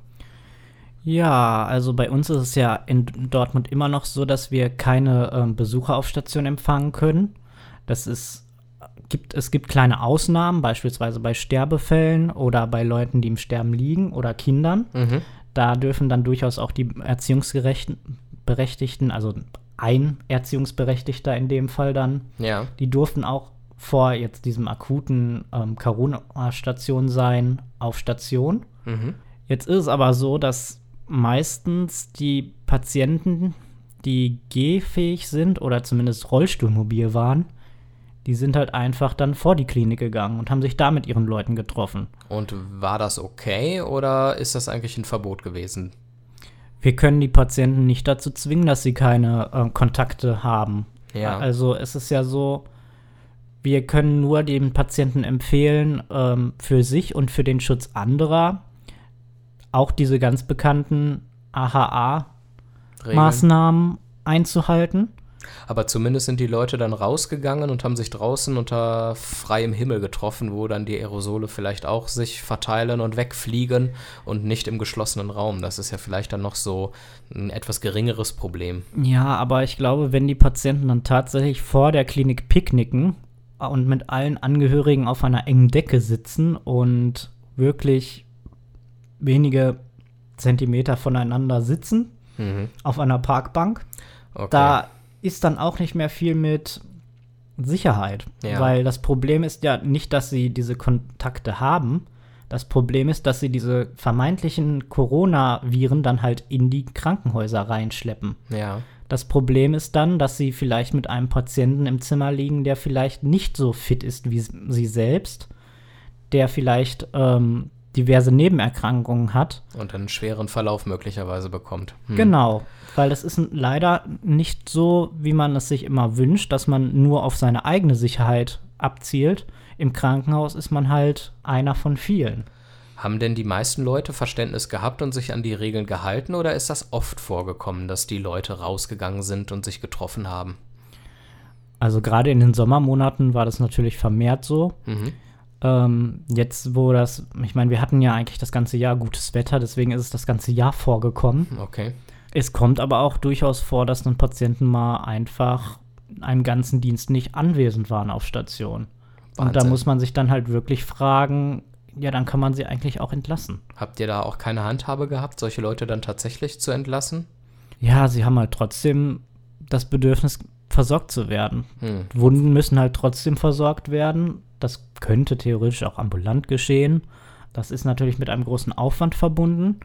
Ja, also bei uns ist es ja in Dortmund immer noch so, dass wir keine ähm, Besucher auf Station empfangen können. Das ist gibt, es gibt kleine Ausnahmen, beispielsweise bei Sterbefällen oder bei Leuten, die im Sterben liegen oder Kindern. Mhm. Da dürfen dann durchaus auch die Erziehungsberechtigten, also ein Erziehungsberechtigter in dem Fall dann, ja. die durften auch vor jetzt diesem akuten ähm, Corona-Station sein auf Station. Mhm. Jetzt ist es aber so, dass meistens die Patienten, die gehfähig sind oder zumindest rollstuhlmobil waren, die sind halt einfach dann vor die Klinik gegangen und haben sich da mit ihren Leuten getroffen. Und war das okay oder ist das eigentlich ein Verbot gewesen? Wir können die Patienten nicht dazu zwingen, dass sie keine äh, Kontakte haben. Ja. Also es ist ja so, wir können nur den Patienten empfehlen, ähm, für sich und für den Schutz anderer auch diese ganz bekannten AHA-Maßnahmen einzuhalten. Aber zumindest sind die Leute dann rausgegangen und haben sich draußen unter freiem Himmel getroffen, wo dann die Aerosole vielleicht auch sich verteilen und wegfliegen und nicht im geschlossenen Raum. Das ist ja vielleicht dann noch so ein etwas geringeres Problem. Ja, aber ich glaube, wenn die Patienten dann tatsächlich vor der Klinik picknicken und mit allen Angehörigen auf einer engen Decke sitzen und wirklich wenige Zentimeter voneinander sitzen mhm. auf einer Parkbank. Okay. Da ist dann auch nicht mehr viel mit Sicherheit, ja. weil das Problem ist ja nicht, dass sie diese Kontakte haben. Das Problem ist, dass sie diese vermeintlichen Coronaviren dann halt in die Krankenhäuser reinschleppen. Ja. Das Problem ist dann, dass sie vielleicht mit einem Patienten im Zimmer liegen, der vielleicht nicht so fit ist wie sie selbst, der vielleicht ähm, diverse Nebenerkrankungen hat. Und einen schweren Verlauf möglicherweise bekommt. Hm. Genau, weil es ist leider nicht so, wie man es sich immer wünscht, dass man nur auf seine eigene Sicherheit abzielt. Im Krankenhaus ist man halt einer von vielen. Haben denn die meisten Leute Verständnis gehabt und sich an die Regeln gehalten oder ist das oft vorgekommen, dass die Leute rausgegangen sind und sich getroffen haben? Also gerade in den Sommermonaten war das natürlich vermehrt so. Mhm. Ähm, jetzt, wo das, ich meine, wir hatten ja eigentlich das ganze Jahr gutes Wetter, deswegen ist es das ganze Jahr vorgekommen. Okay. Es kommt aber auch durchaus vor, dass dann Patienten mal einfach einen ganzen Dienst nicht anwesend waren auf Station. Wahnsinn. Und da muss man sich dann halt wirklich fragen, ja, dann kann man sie eigentlich auch entlassen. Habt ihr da auch keine Handhabe gehabt, solche Leute dann tatsächlich zu entlassen? Ja, sie haben halt trotzdem das Bedürfnis, versorgt zu werden. Hm. Wunden müssen halt trotzdem versorgt werden. Das könnte theoretisch auch ambulant geschehen. Das ist natürlich mit einem großen Aufwand verbunden.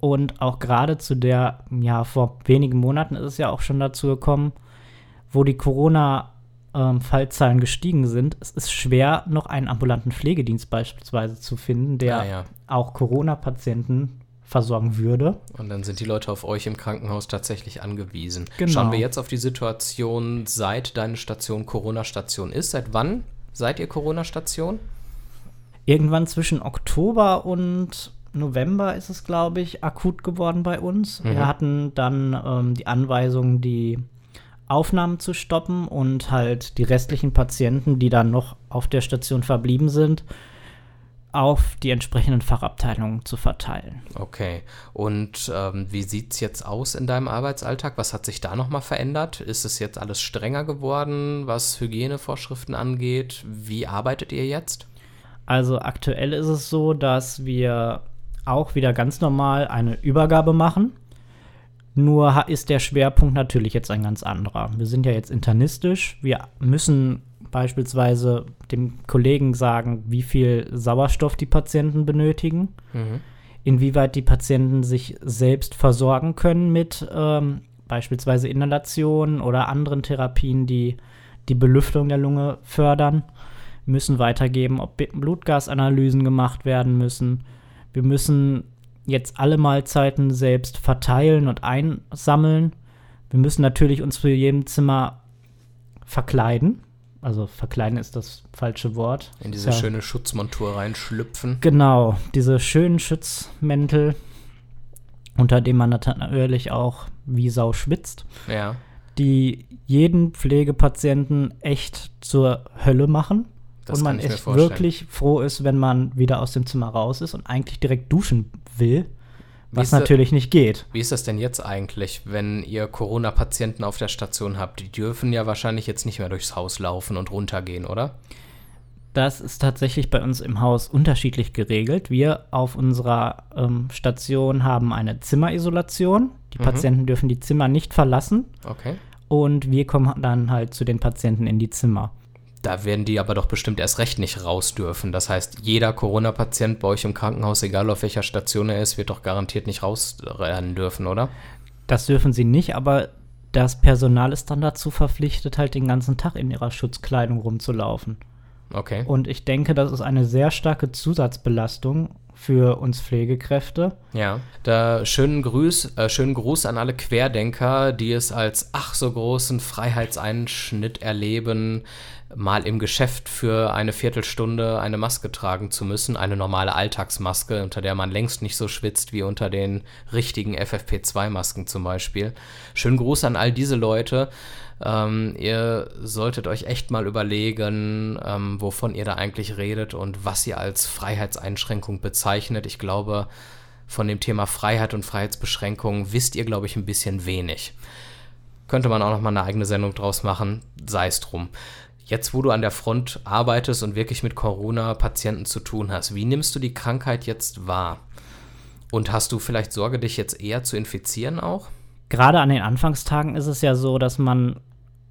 Und auch gerade zu der, ja, vor wenigen Monaten ist es ja auch schon dazu gekommen, wo die Corona- ähm, gestiegen sind, es ist schwer, noch einen ambulanten Pflegedienst beispielsweise zu finden, der ah, ja. auch Corona-Patienten versorgen würde. Und dann sind die Leute auf euch im Krankenhaus tatsächlich angewiesen. Genau. Schauen wir jetzt auf die Situation, seit deine Station Corona-Station ist. Seit wann seid ihr Corona-Station? Irgendwann zwischen Oktober und November ist es, glaube ich, akut geworden bei uns. Mhm. Wir hatten dann ähm, die Anweisung, die Aufnahmen zu stoppen und halt die restlichen Patienten, die dann noch auf der Station verblieben sind, auf die entsprechenden Fachabteilungen zu verteilen. Okay. Und ähm, wie sieht es jetzt aus in deinem Arbeitsalltag? Was hat sich da nochmal verändert? Ist es jetzt alles strenger geworden, was Hygienevorschriften angeht? Wie arbeitet ihr jetzt? Also aktuell ist es so, dass wir auch wieder ganz normal eine Übergabe machen. Nur ist der Schwerpunkt natürlich jetzt ein ganz anderer. Wir sind ja jetzt internistisch. Wir müssen beispielsweise dem Kollegen sagen, wie viel Sauerstoff die Patienten benötigen, mhm. inwieweit die Patienten sich selbst versorgen können mit ähm, beispielsweise Inhalationen oder anderen Therapien, die die Belüftung der Lunge fördern, wir müssen weitergeben, ob Blutgasanalysen gemacht werden müssen. Wir müssen jetzt alle Mahlzeiten selbst verteilen und einsammeln. Wir müssen natürlich uns für jedem Zimmer verkleiden. Also verkleiden ist das falsche Wort. In diese ja. schöne Schutzmontur reinschlüpfen. Genau, diese schönen Schutzmäntel, unter denen man natürlich auch wie Sau schwitzt. Ja. Die jeden Pflegepatienten echt zur Hölle machen. Das und man echt wirklich froh ist, wenn man wieder aus dem Zimmer raus ist und eigentlich direkt duschen will. Was natürlich nicht geht. Wie ist das denn jetzt eigentlich, wenn ihr Corona-Patienten auf der Station habt? Die dürfen ja wahrscheinlich jetzt nicht mehr durchs Haus laufen und runtergehen, oder? Das ist tatsächlich bei uns im Haus unterschiedlich geregelt. Wir auf unserer ähm, Station haben eine Zimmerisolation. Die mhm. Patienten dürfen die Zimmer nicht verlassen. Okay. Und wir kommen dann halt zu den Patienten in die Zimmer. Da werden die aber doch bestimmt erst recht nicht raus dürfen. Das heißt, jeder Corona-Patient bei euch im Krankenhaus, egal auf welcher Station er ist, wird doch garantiert nicht rausrennen dürfen, oder? Das dürfen sie nicht, aber das Personal ist dann dazu verpflichtet, halt den ganzen Tag in ihrer Schutzkleidung rumzulaufen. Okay. Und ich denke, das ist eine sehr starke Zusatzbelastung für uns Pflegekräfte. Ja, da schönen Gruß, äh, schönen Gruß an alle Querdenker, die es als ach so großen Freiheitseinschnitt erleben, mal im Geschäft für eine Viertelstunde eine Maske tragen zu müssen, eine normale Alltagsmaske, unter der man längst nicht so schwitzt wie unter den richtigen FFP2-Masken zum Beispiel. Schönen Gruß an all diese Leute. Ähm, ihr solltet euch echt mal überlegen, ähm, wovon ihr da eigentlich redet und was ihr als Freiheitseinschränkung bezeichnet. Ich glaube, von dem Thema Freiheit und Freiheitsbeschränkung wisst ihr, glaube ich, ein bisschen wenig. Könnte man auch noch mal eine eigene Sendung draus machen, sei es drum. Jetzt, wo du an der Front arbeitest und wirklich mit Corona-Patienten zu tun hast, wie nimmst du die Krankheit jetzt wahr? Und hast du vielleicht Sorge, dich jetzt eher zu infizieren auch? Gerade an den Anfangstagen ist es ja so, dass man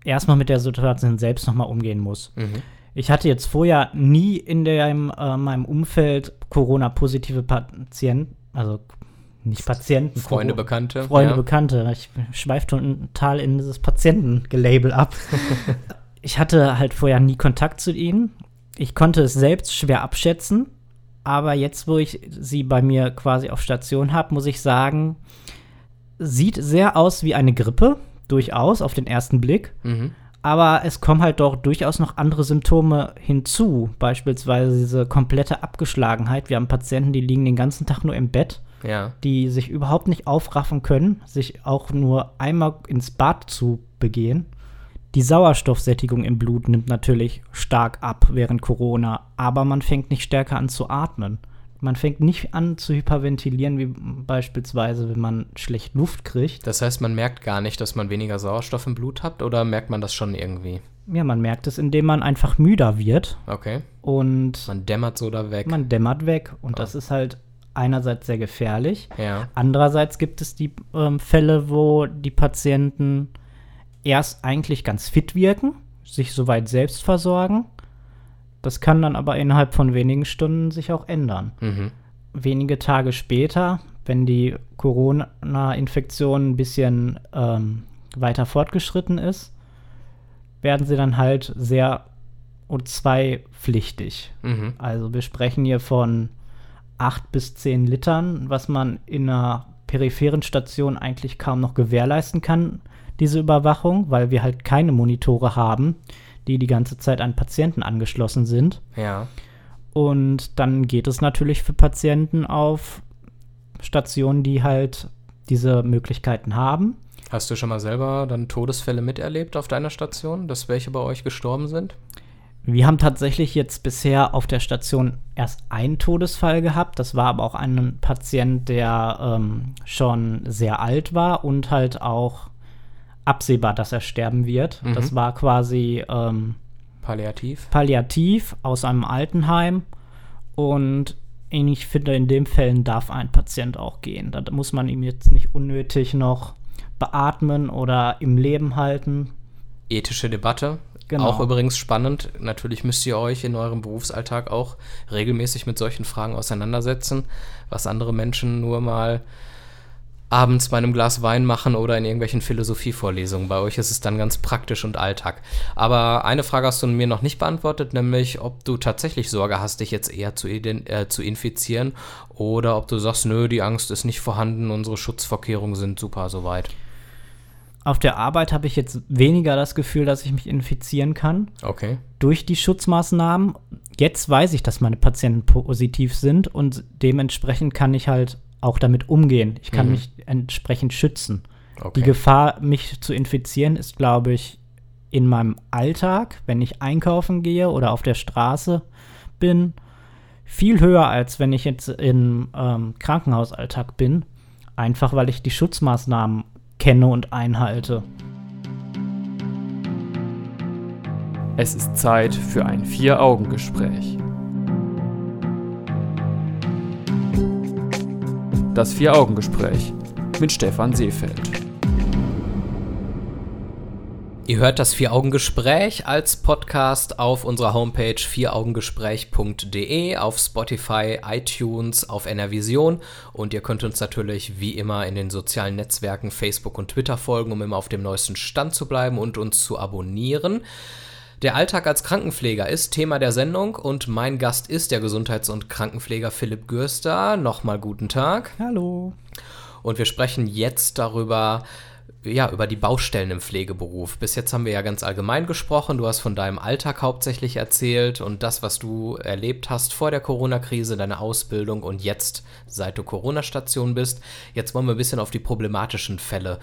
erstmal mit der Situation selbst nochmal umgehen muss. Mhm. Ich hatte jetzt vorher nie in dem, äh, meinem Umfeld Corona-positive Patienten, also nicht Patienten. Freunde, Bekannte. Freunde, ja. Bekannte. Ich schweife total in dieses Patientengelabel ab. <laughs> ich hatte halt vorher nie Kontakt zu ihnen. Ich konnte es selbst schwer abschätzen. Aber jetzt, wo ich sie bei mir quasi auf Station habe, muss ich sagen, sieht sehr aus wie eine Grippe, durchaus auf den ersten Blick. Mhm. Aber es kommen halt doch durchaus noch andere Symptome hinzu, beispielsweise diese komplette Abgeschlagenheit. Wir haben Patienten, die liegen den ganzen Tag nur im Bett, ja. die sich überhaupt nicht aufraffen können, sich auch nur einmal ins Bad zu begehen. Die Sauerstoffsättigung im Blut nimmt natürlich stark ab während Corona, aber man fängt nicht stärker an zu atmen. Man fängt nicht an zu hyperventilieren, wie beispielsweise, wenn man schlecht Luft kriegt. Das heißt, man merkt gar nicht, dass man weniger Sauerstoff im Blut hat oder merkt man das schon irgendwie? Ja, man merkt es, indem man einfach müder wird. Okay. Und man dämmert so da weg. Man dämmert weg. Und oh. das ist halt einerseits sehr gefährlich. Ja. Andererseits gibt es die ähm, Fälle, wo die Patienten erst eigentlich ganz fit wirken, sich soweit selbst versorgen. Das kann dann aber innerhalb von wenigen Stunden sich auch ändern. Mhm. Wenige Tage später, wenn die Corona-Infektion ein bisschen ähm, weiter fortgeschritten ist, werden sie dann halt sehr O2 pflichtig. Mhm. Also wir sprechen hier von 8 bis 10 Litern, was man in einer peripheren Station eigentlich kaum noch gewährleisten kann diese Überwachung, weil wir halt keine Monitore haben, die die ganze Zeit an Patienten angeschlossen sind. Ja. Und dann geht es natürlich für Patienten auf Stationen, die halt diese Möglichkeiten haben. Hast du schon mal selber dann Todesfälle miterlebt auf deiner Station, dass welche bei euch gestorben sind? Wir haben tatsächlich jetzt bisher auf der Station erst einen Todesfall gehabt. Das war aber auch ein Patient, der ähm, schon sehr alt war und halt auch absehbar, dass er sterben wird. Mhm. Das war quasi ähm, palliativ. Palliativ aus einem Altenheim. Und ich finde, in den Fällen darf ein Patient auch gehen. Da muss man ihm jetzt nicht unnötig noch beatmen oder im Leben halten. Ethische Debatte. Genau. Auch übrigens spannend. Natürlich müsst ihr euch in eurem Berufsalltag auch regelmäßig mit solchen Fragen auseinandersetzen, was andere Menschen nur mal abends bei einem Glas Wein machen oder in irgendwelchen Philosophievorlesungen. Bei euch ist es dann ganz praktisch und Alltag. Aber eine Frage hast du mir noch nicht beantwortet, nämlich ob du tatsächlich Sorge hast, dich jetzt eher zu, äh, zu infizieren oder ob du sagst, nö, die Angst ist nicht vorhanden, unsere Schutzvorkehrungen sind super soweit. Auf der Arbeit habe ich jetzt weniger das Gefühl, dass ich mich infizieren kann. Okay. Durch die Schutzmaßnahmen. Jetzt weiß ich, dass meine Patienten positiv sind und dementsprechend kann ich halt auch damit umgehen. Ich kann mhm. mich entsprechend schützen. Okay. Die Gefahr, mich zu infizieren, ist, glaube ich, in meinem Alltag, wenn ich einkaufen gehe oder auf der Straße bin, viel höher, als wenn ich jetzt im ähm, Krankenhausalltag bin. Einfach weil ich die Schutzmaßnahmen kenne und einhalte. Es ist Zeit für ein Vier-Augen-Gespräch. Das Vier-Augen-Gespräch mit Stefan Seefeld. Ihr hört das Vier-Augen-Gespräch als Podcast auf unserer Homepage vieraugengespräch.de, auf Spotify, iTunes, auf NRVision und ihr könnt uns natürlich wie immer in den sozialen Netzwerken Facebook und Twitter folgen, um immer auf dem neuesten Stand zu bleiben und uns zu abonnieren. Der Alltag als Krankenpfleger ist Thema der Sendung und mein Gast ist der Gesundheits- und Krankenpfleger Philipp Gürster. Nochmal guten Tag. Hallo. Und wir sprechen jetzt darüber, ja, über die Baustellen im Pflegeberuf. Bis jetzt haben wir ja ganz allgemein gesprochen. Du hast von deinem Alltag hauptsächlich erzählt und das, was du erlebt hast vor der Corona-Krise, deine Ausbildung und jetzt, seit du Corona-Station bist. Jetzt wollen wir ein bisschen auf die problematischen Fälle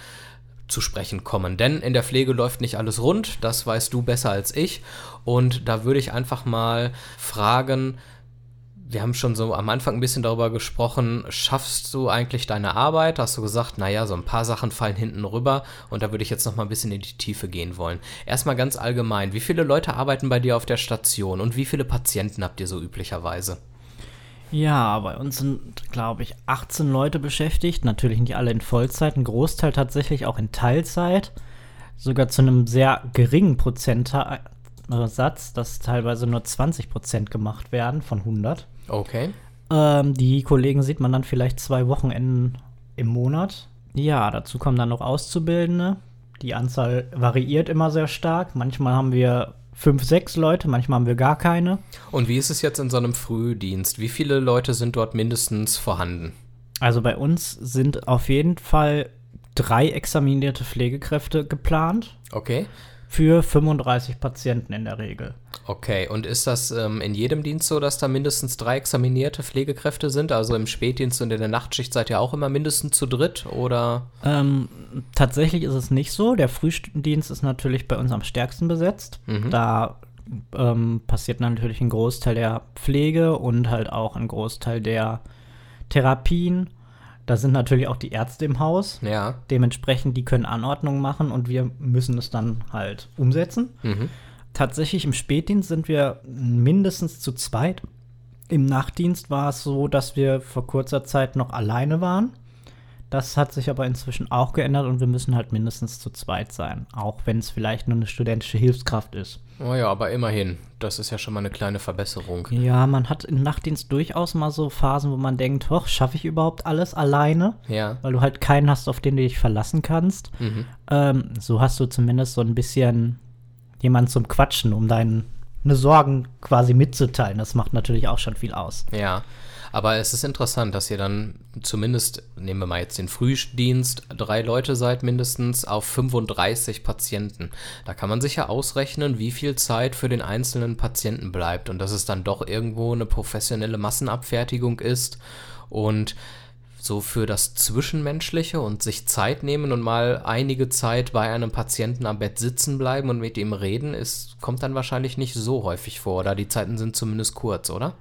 zu sprechen kommen. Denn in der Pflege läuft nicht alles rund, das weißt du besser als ich. Und da würde ich einfach mal fragen, wir haben schon so am Anfang ein bisschen darüber gesprochen, schaffst du eigentlich deine Arbeit? Hast du gesagt, naja, so ein paar Sachen fallen hinten rüber und da würde ich jetzt noch mal ein bisschen in die Tiefe gehen wollen. Erstmal ganz allgemein, wie viele Leute arbeiten bei dir auf der Station und wie viele Patienten habt ihr so üblicherweise? Ja, bei uns sind, glaube ich, 18 Leute beschäftigt. Natürlich nicht alle in Vollzeit, ein Großteil tatsächlich auch in Teilzeit. Sogar zu einem sehr geringen Prozentsatz, dass teilweise nur 20 Prozent gemacht werden von 100. Okay. Ähm, die Kollegen sieht man dann vielleicht zwei Wochenenden im Monat. Ja, dazu kommen dann noch Auszubildende. Die Anzahl variiert immer sehr stark. Manchmal haben wir fünf, sechs Leute, manchmal haben wir gar keine. Und wie ist es jetzt in so einem Frühdienst? Wie viele Leute sind dort mindestens vorhanden? Also bei uns sind auf jeden Fall drei examinierte Pflegekräfte geplant. Okay. Für 35 Patienten in der Regel. Okay, und ist das ähm, in jedem Dienst so, dass da mindestens drei examinierte Pflegekräfte sind? Also im Spätdienst und in der Nachtschicht seid ihr auch immer mindestens zu dritt oder? Ähm, tatsächlich ist es nicht so. Der Frühdienst ist natürlich bei uns am stärksten besetzt. Mhm. Da ähm, passiert natürlich ein Großteil der Pflege und halt auch ein Großteil der Therapien. Da sind natürlich auch die Ärzte im Haus. Ja. Dementsprechend, die können Anordnungen machen und wir müssen es dann halt umsetzen. Mhm. Tatsächlich im Spätdienst sind wir mindestens zu zweit. Im Nachtdienst war es so, dass wir vor kurzer Zeit noch alleine waren. Das hat sich aber inzwischen auch geändert und wir müssen halt mindestens zu zweit sein, auch wenn es vielleicht nur eine studentische Hilfskraft ist. Oh ja, aber immerhin, das ist ja schon mal eine kleine Verbesserung. Ja, man hat im Nachtdienst durchaus mal so Phasen, wo man denkt, hoch, schaffe ich überhaupt alles alleine? Ja. Weil du halt keinen hast, auf den du dich verlassen kannst. Mhm. Ähm, so hast du zumindest so ein bisschen jemanden zum Quatschen, um deine Sorgen quasi mitzuteilen. Das macht natürlich auch schon viel aus. Ja. Aber es ist interessant, dass ihr dann zumindest, nehmen wir mal jetzt den Frühdienst, drei Leute seid mindestens auf 35 Patienten. Da kann man sich ja ausrechnen, wie viel Zeit für den einzelnen Patienten bleibt und dass es dann doch irgendwo eine professionelle Massenabfertigung ist und so für das Zwischenmenschliche und sich Zeit nehmen und mal einige Zeit bei einem Patienten am Bett sitzen bleiben und mit ihm reden, ist, kommt dann wahrscheinlich nicht so häufig vor. Oder die Zeiten sind zumindest kurz, oder?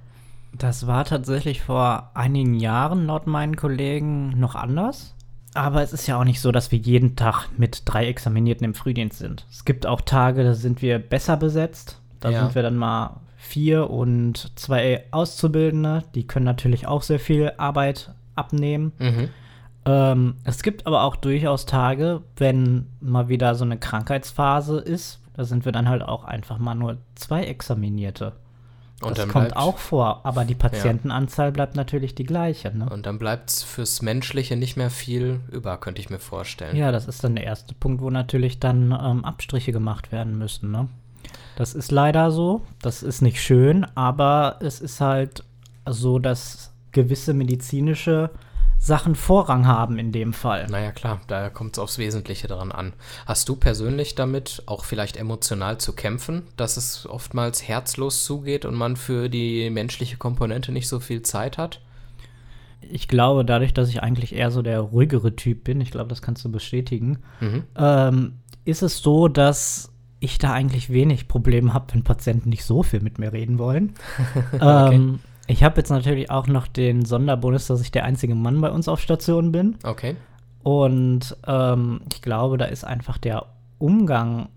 Das war tatsächlich vor einigen Jahren laut meinen Kollegen noch anders. Aber es ist ja auch nicht so, dass wir jeden Tag mit drei Examinierten im Frühdienst sind. Es gibt auch Tage, da sind wir besser besetzt. Da ja. sind wir dann mal vier und zwei Auszubildende. Die können natürlich auch sehr viel Arbeit abnehmen. Mhm. Ähm, es gibt aber auch durchaus Tage, wenn mal wieder so eine Krankheitsphase ist, da sind wir dann halt auch einfach mal nur zwei Examinierte. Und das kommt auch vor, aber die Patientenanzahl ja. bleibt natürlich die gleiche. Ne? Und dann bleibt es fürs Menschliche nicht mehr viel über, könnte ich mir vorstellen. Ja, das ist dann der erste Punkt, wo natürlich dann ähm, Abstriche gemacht werden müssen. Ne? Das ist leider so, das ist nicht schön, aber es ist halt so, dass gewisse medizinische Sachen Vorrang haben in dem Fall. Naja, klar, da kommt es aufs Wesentliche dran an. Hast du persönlich damit auch vielleicht emotional zu kämpfen, dass es oftmals herzlos zugeht und man für die menschliche Komponente nicht so viel Zeit hat? Ich glaube, dadurch, dass ich eigentlich eher so der ruhigere Typ bin, ich glaube, das kannst du bestätigen, mhm. ähm, ist es so, dass ich da eigentlich wenig Probleme habe, wenn Patienten nicht so viel mit mir reden wollen. <laughs> okay. ähm, ich habe jetzt natürlich auch noch den Sonderbonus, dass ich der einzige Mann bei uns auf Station bin. Okay. Und ähm, ich glaube, da ist einfach der Umgang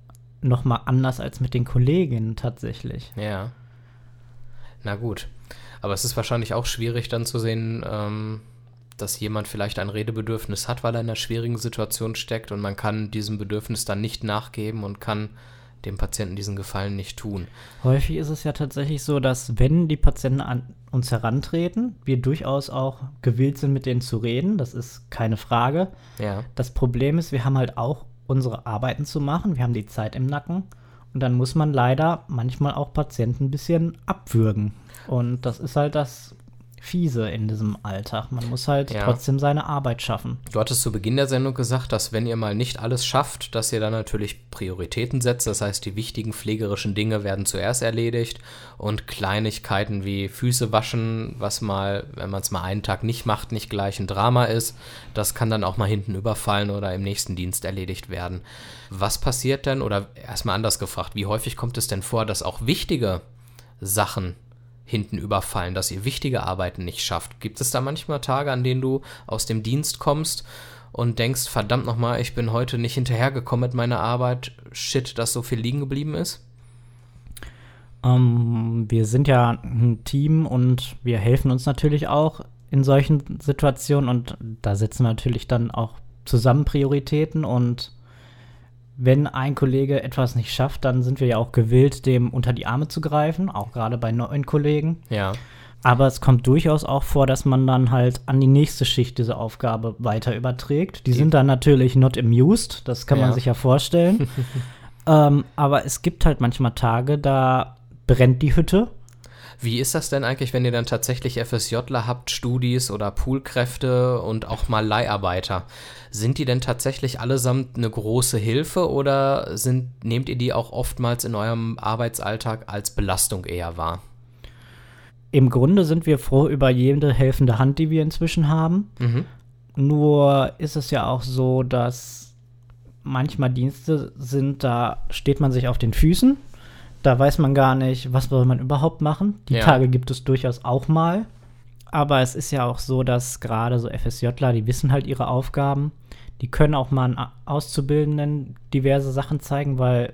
noch mal anders als mit den Kolleginnen tatsächlich. Ja. Na gut. Aber es ist wahrscheinlich auch schwierig dann zu sehen, ähm, dass jemand vielleicht ein Redebedürfnis hat, weil er in einer schwierigen Situation steckt und man kann diesem Bedürfnis dann nicht nachgeben und kann dem Patienten diesen Gefallen nicht tun. Häufig ist es ja tatsächlich so, dass wenn die Patienten an uns herantreten, wir durchaus auch gewillt sind, mit denen zu reden. Das ist keine Frage. Ja. Das Problem ist, wir haben halt auch unsere Arbeiten zu machen. Wir haben die Zeit im Nacken. Und dann muss man leider manchmal auch Patienten ein bisschen abwürgen. Und das ist halt das fiese in diesem Alltag. Man muss halt ja. trotzdem seine Arbeit schaffen. Du hattest zu Beginn der Sendung gesagt, dass wenn ihr mal nicht alles schafft, dass ihr dann natürlich Prioritäten setzt. Das heißt, die wichtigen pflegerischen Dinge werden zuerst erledigt und Kleinigkeiten wie Füße waschen, was mal, wenn man es mal einen Tag nicht macht, nicht gleich ein Drama ist, das kann dann auch mal hinten überfallen oder im nächsten Dienst erledigt werden. Was passiert denn, oder erstmal anders gefragt, wie häufig kommt es denn vor, dass auch wichtige Sachen hinten überfallen, dass ihr wichtige Arbeiten nicht schafft. Gibt es da manchmal Tage, an denen du aus dem Dienst kommst und denkst, verdammt nochmal, ich bin heute nicht hinterhergekommen mit meiner Arbeit, shit, dass so viel liegen geblieben ist? Ähm, wir sind ja ein Team und wir helfen uns natürlich auch in solchen Situationen und da setzen wir natürlich dann auch zusammen Prioritäten und wenn ein Kollege etwas nicht schafft, dann sind wir ja auch gewillt, dem unter die Arme zu greifen, auch gerade bei neuen Kollegen. Ja. Aber es kommt durchaus auch vor, dass man dann halt an die nächste Schicht diese Aufgabe weiter überträgt. Die sind dann natürlich not amused, das kann ja. man sich ja vorstellen. <laughs> ähm, aber es gibt halt manchmal Tage, da brennt die Hütte. Wie ist das denn eigentlich, wenn ihr dann tatsächlich FSJler habt, Studis oder Poolkräfte und auch mal Leiharbeiter? Sind die denn tatsächlich allesamt eine große Hilfe oder sind, nehmt ihr die auch oftmals in eurem Arbeitsalltag als Belastung eher wahr? im Grunde sind wir froh über jede helfende Hand, die wir inzwischen haben. Mhm. Nur ist es ja auch so, dass manchmal Dienste sind, da steht man sich auf den Füßen. Da weiß man gar nicht, was soll man überhaupt machen. Die ja. Tage gibt es durchaus auch mal. Aber es ist ja auch so, dass gerade so FSJler, die wissen halt ihre Aufgaben. Die können auch mal Auszubildenden diverse Sachen zeigen, weil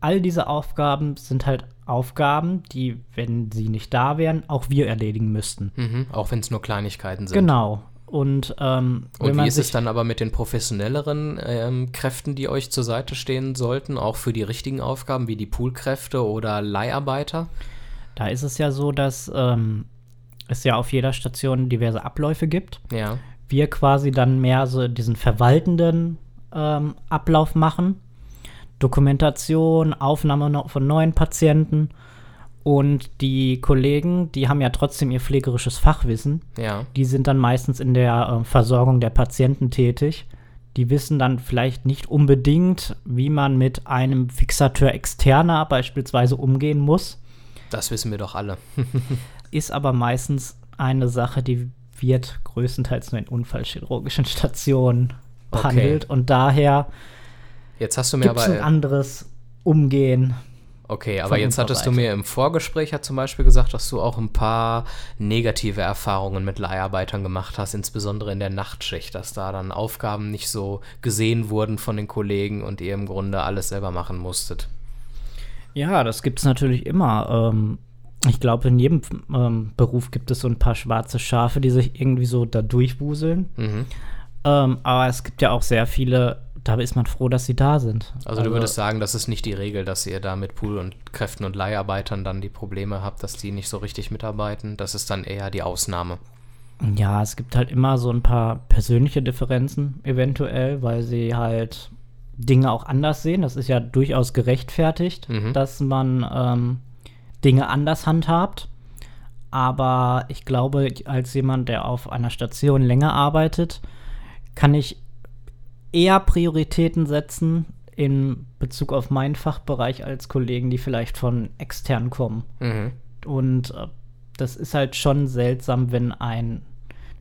all diese Aufgaben sind halt Aufgaben, die, wenn sie nicht da wären, auch wir erledigen müssten. Mhm, auch wenn es nur Kleinigkeiten sind. Genau. Und, ähm, Und wie ist es dann aber mit den professionelleren ähm, Kräften, die euch zur Seite stehen sollten, auch für die richtigen Aufgaben wie die Poolkräfte oder Leiharbeiter? Da ist es ja so, dass ähm, es ja auf jeder Station diverse Abläufe gibt. Ja. Wir quasi dann mehr so diesen verwaltenden ähm, Ablauf machen Dokumentation, Aufnahme von neuen Patienten. Und die Kollegen, die haben ja trotzdem ihr pflegerisches Fachwissen. Ja. Die sind dann meistens in der äh, Versorgung der Patienten tätig. Die wissen dann vielleicht nicht unbedingt, wie man mit einem Fixateur externer beispielsweise umgehen muss. Das wissen wir doch alle. <laughs> Ist aber meistens eine Sache, die wird größtenteils nur in unfallchirurgischen Stationen behandelt. Okay. Und daher Jetzt hast du mir aber. ein anderes Umgehen. Okay, aber jetzt hattest du mir im Vorgespräch ja zum Beispiel gesagt, dass du auch ein paar negative Erfahrungen mit Leiharbeitern gemacht hast, insbesondere in der Nachtschicht, dass da dann Aufgaben nicht so gesehen wurden von den Kollegen und ihr im Grunde alles selber machen musstet. Ja, das gibt es natürlich immer. Ähm, ich glaube, in jedem ähm, Beruf gibt es so ein paar schwarze Schafe, die sich irgendwie so da durchwuseln. Mhm. Ähm, aber es gibt ja auch sehr viele da ist man froh, dass sie da sind. Also, also, du würdest sagen, das ist nicht die Regel, dass ihr da mit Pool- und Kräften und Leiharbeitern dann die Probleme habt, dass die nicht so richtig mitarbeiten. Das ist dann eher die Ausnahme. Ja, es gibt halt immer so ein paar persönliche Differenzen eventuell, weil sie halt Dinge auch anders sehen. Das ist ja durchaus gerechtfertigt, mhm. dass man ähm, Dinge anders handhabt. Aber ich glaube, als jemand, der auf einer Station länger arbeitet, kann ich eher Prioritäten setzen in Bezug auf meinen Fachbereich als Kollegen, die vielleicht von extern kommen. Mhm. Und äh, das ist halt schon seltsam, wenn eine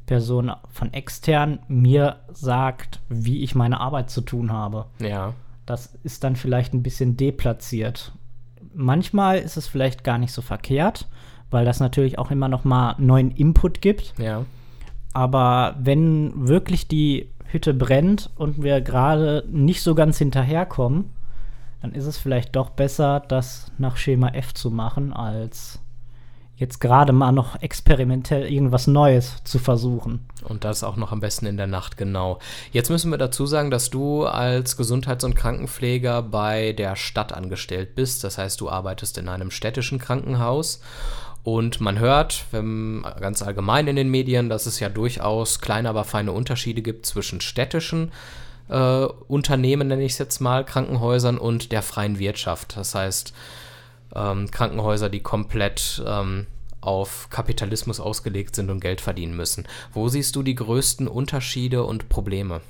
Person von extern mir sagt, wie ich meine Arbeit zu tun habe. Ja. Das ist dann vielleicht ein bisschen deplatziert. Manchmal ist es vielleicht gar nicht so verkehrt, weil das natürlich auch immer noch mal neuen Input gibt. Ja. Aber wenn wirklich die Hütte brennt und wir gerade nicht so ganz hinterherkommen, dann ist es vielleicht doch besser, das nach Schema F zu machen, als jetzt gerade mal noch experimentell irgendwas Neues zu versuchen. Und das auch noch am besten in der Nacht, genau. Jetzt müssen wir dazu sagen, dass du als Gesundheits- und Krankenpfleger bei der Stadt angestellt bist. Das heißt, du arbeitest in einem städtischen Krankenhaus und man hört wenn, ganz allgemein in den Medien, dass es ja durchaus kleine, aber feine Unterschiede gibt zwischen städtischen äh, Unternehmen, nenne ich es jetzt mal, Krankenhäusern und der freien Wirtschaft. Das heißt, ähm, Krankenhäuser, die komplett ähm, auf Kapitalismus ausgelegt sind und Geld verdienen müssen. Wo siehst du die größten Unterschiede und Probleme?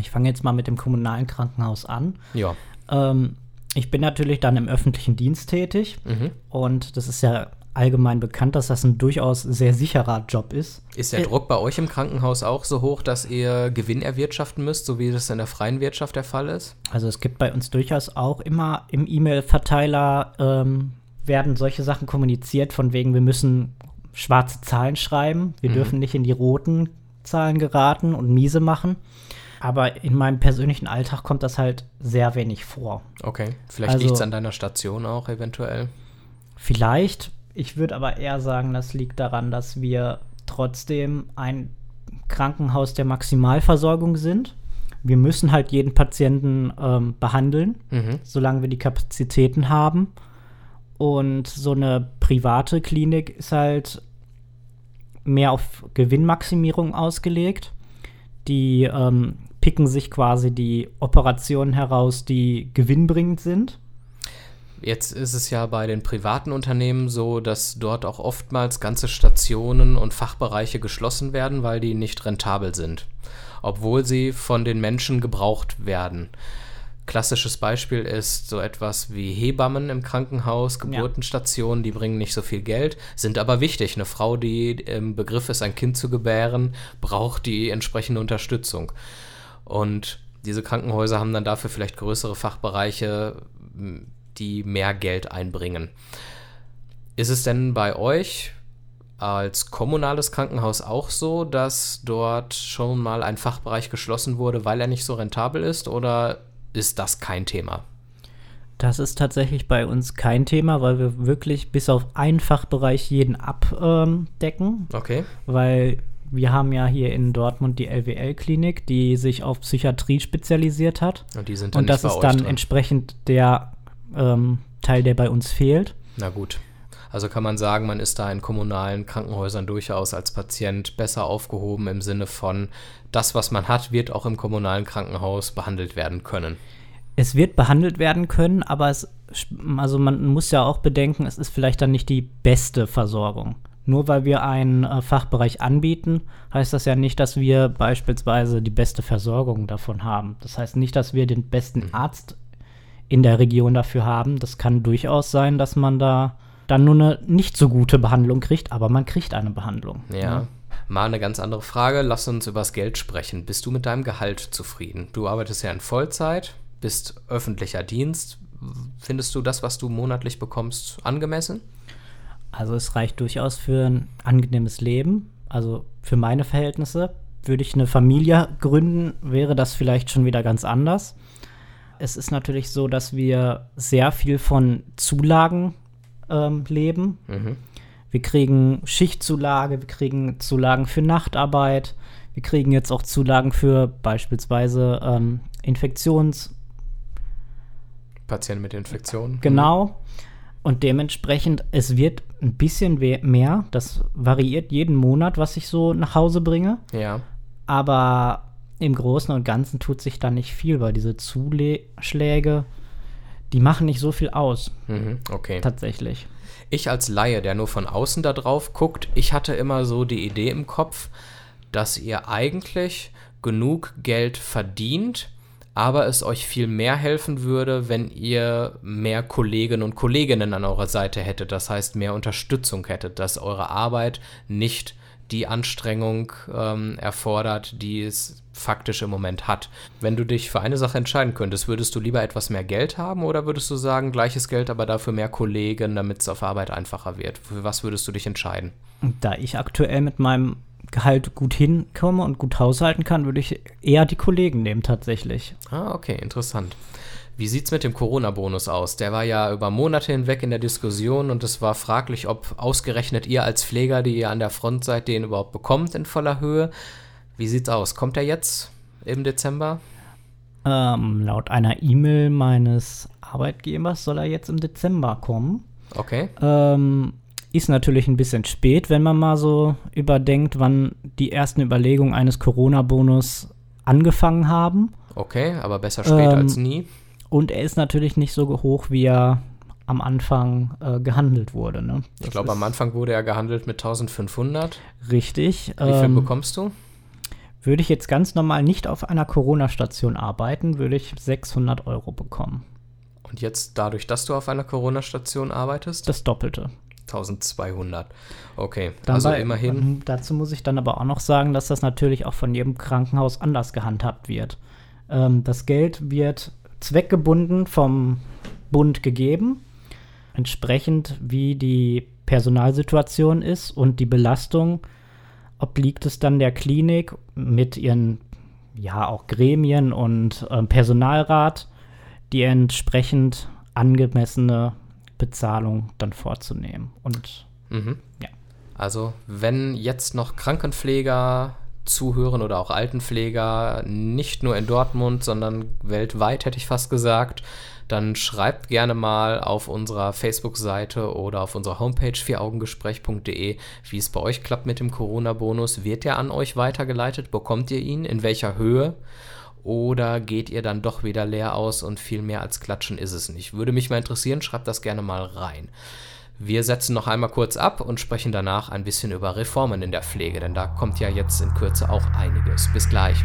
Ich fange jetzt mal mit dem kommunalen Krankenhaus an. Ja. Ähm, ich bin natürlich dann im öffentlichen Dienst tätig mhm. und das ist ja allgemein bekannt, dass das ein durchaus sehr sicherer Job ist. Ist der Druck bei euch im Krankenhaus auch so hoch, dass ihr Gewinn erwirtschaften müsst, so wie das in der freien Wirtschaft der Fall ist? Also es gibt bei uns durchaus auch immer im E-Mail-Verteiler ähm, werden solche Sachen kommuniziert, von wegen wir müssen schwarze Zahlen schreiben, wir mhm. dürfen nicht in die roten Zahlen geraten und miese machen. Aber in meinem persönlichen Alltag kommt das halt sehr wenig vor. Okay, vielleicht also, liegt es an deiner Station auch eventuell. Vielleicht, ich würde aber eher sagen, das liegt daran, dass wir trotzdem ein Krankenhaus der Maximalversorgung sind. Wir müssen halt jeden Patienten ähm, behandeln, mhm. solange wir die Kapazitäten haben. Und so eine private Klinik ist halt mehr auf Gewinnmaximierung ausgelegt. Die ähm, picken sich quasi die Operationen heraus, die gewinnbringend sind. Jetzt ist es ja bei den privaten Unternehmen so, dass dort auch oftmals ganze Stationen und Fachbereiche geschlossen werden, weil die nicht rentabel sind, obwohl sie von den Menschen gebraucht werden. Klassisches Beispiel ist so etwas wie Hebammen im Krankenhaus, Geburtenstationen, die bringen nicht so viel Geld, sind aber wichtig. Eine Frau, die im Begriff ist, ein Kind zu gebären, braucht die entsprechende Unterstützung. Und diese Krankenhäuser haben dann dafür vielleicht größere Fachbereiche, die mehr Geld einbringen. Ist es denn bei euch als kommunales Krankenhaus auch so, dass dort schon mal ein Fachbereich geschlossen wurde, weil er nicht so rentabel ist? Oder ist das kein Thema. Das ist tatsächlich bei uns kein Thema, weil wir wirklich bis auf einen Fachbereich jeden abdecken. okay. Weil wir haben ja hier in Dortmund die LWL-Klinik, die sich auf Psychiatrie spezialisiert hat. Und die sind dann Und das ist dann drin. entsprechend der ähm, Teil, der bei uns fehlt. Na gut. Also kann man sagen, man ist da in kommunalen Krankenhäusern durchaus als Patient besser aufgehoben im Sinne von, das, was man hat, wird auch im kommunalen Krankenhaus behandelt werden können. Es wird behandelt werden können, aber es, also man muss ja auch bedenken, es ist vielleicht dann nicht die beste Versorgung. Nur weil wir einen äh, Fachbereich anbieten, heißt das ja nicht, dass wir beispielsweise die beste Versorgung davon haben. Das heißt nicht, dass wir den besten mhm. Arzt in der Region dafür haben. Das kann durchaus sein, dass man da dann nur eine nicht so gute Behandlung kriegt, aber man kriegt eine Behandlung. Ja. ja. Ne? Mal eine ganz andere Frage. Lass uns über das Geld sprechen. Bist du mit deinem Gehalt zufrieden? Du arbeitest ja in Vollzeit, bist öffentlicher Dienst. Findest du das, was du monatlich bekommst, angemessen? Also es reicht durchaus für ein angenehmes Leben. Also für meine Verhältnisse. Würde ich eine Familie gründen, wäre das vielleicht schon wieder ganz anders. Es ist natürlich so, dass wir sehr viel von Zulagen ähm, leben. Mhm. Wir kriegen Schichtzulage, wir kriegen Zulagen für Nachtarbeit, wir kriegen jetzt auch Zulagen für beispielsweise ähm, Infektions. Patienten mit Infektionen. Genau. Und dementsprechend, es wird ein bisschen mehr. Das variiert jeden Monat, was ich so nach Hause bringe. Ja. Aber im Großen und Ganzen tut sich da nicht viel, weil diese Zuschläge, die machen nicht so viel aus. Mhm, okay. Tatsächlich. Ich als Laie, der nur von außen da drauf guckt, ich hatte immer so die Idee im Kopf, dass ihr eigentlich genug Geld verdient, aber es euch viel mehr helfen würde, wenn ihr mehr Kolleginnen und Kolleginnen an eurer Seite hättet, das heißt mehr Unterstützung hättet, dass eure Arbeit nicht die Anstrengung ähm, erfordert, die es faktisch im Moment hat. Wenn du dich für eine Sache entscheiden könntest, würdest du lieber etwas mehr Geld haben oder würdest du sagen, gleiches Geld, aber dafür mehr Kollegen, damit es auf Arbeit einfacher wird? Für was würdest du dich entscheiden? Da ich aktuell mit meinem Gehalt gut hinkomme und gut haushalten kann, würde ich eher die Kollegen nehmen tatsächlich. Ah, okay, interessant. Wie sieht es mit dem Corona-Bonus aus? Der war ja über Monate hinweg in der Diskussion und es war fraglich, ob ausgerechnet ihr als Pfleger, die ihr an der Front seid, den überhaupt bekommt in voller Höhe. Wie sieht's aus? Kommt er jetzt im Dezember? Ähm, laut einer E-Mail meines Arbeitgebers soll er jetzt im Dezember kommen. Okay. Ähm, ist natürlich ein bisschen spät, wenn man mal so überdenkt, wann die ersten Überlegungen eines Corona-Bonus angefangen haben. Okay, aber besser spät ähm, als nie. Und er ist natürlich nicht so hoch, wie er am Anfang äh, gehandelt wurde. Ne? Ich glaube, am Anfang wurde er gehandelt mit 1500. Richtig. Wie viel ähm, bekommst du? Würde ich jetzt ganz normal nicht auf einer Corona-Station arbeiten, würde ich 600 Euro bekommen. Und jetzt dadurch, dass du auf einer Corona-Station arbeitest? Das Doppelte. 1200. Okay, dann also bei, immerhin. Dazu muss ich dann aber auch noch sagen, dass das natürlich auch von jedem Krankenhaus anders gehandhabt wird. Ähm, das Geld wird zweckgebunden vom Bund gegeben, entsprechend wie die Personalsituation ist und die Belastung obliegt es dann der Klinik mit ihren, ja, auch Gremien und äh, Personalrat, die entsprechend angemessene Bezahlung dann vorzunehmen. Und mhm. ja. Also, wenn jetzt noch Krankenpfleger zuhören oder auch Altenpfleger, nicht nur in Dortmund, sondern weltweit, hätte ich fast gesagt, dann schreibt gerne mal auf unserer Facebook-Seite oder auf unserer Homepage vieraugengespräch.de, wie es bei euch klappt mit dem Corona-Bonus. Wird der an euch weitergeleitet? Bekommt ihr ihn? In welcher Höhe? Oder geht ihr dann doch wieder leer aus und viel mehr als klatschen ist es nicht? Würde mich mal interessieren, schreibt das gerne mal rein. Wir setzen noch einmal kurz ab und sprechen danach ein bisschen über Reformen in der Pflege, denn da kommt ja jetzt in Kürze auch einiges. Bis gleich.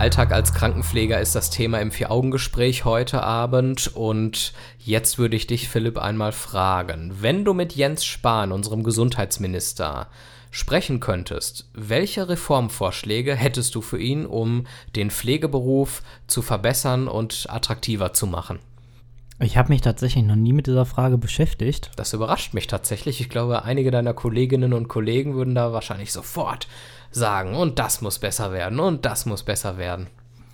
Alltag als Krankenpfleger ist das Thema im Vier-Augen-Gespräch heute Abend. Und jetzt würde ich dich, Philipp, einmal fragen. Wenn du mit Jens Spahn, unserem Gesundheitsminister, sprechen könntest, welche Reformvorschläge hättest du für ihn, um den Pflegeberuf zu verbessern und attraktiver zu machen? Ich habe mich tatsächlich noch nie mit dieser Frage beschäftigt. Das überrascht mich tatsächlich. Ich glaube, einige deiner Kolleginnen und Kollegen würden da wahrscheinlich sofort sagen, und das muss besser werden, und das muss besser werden.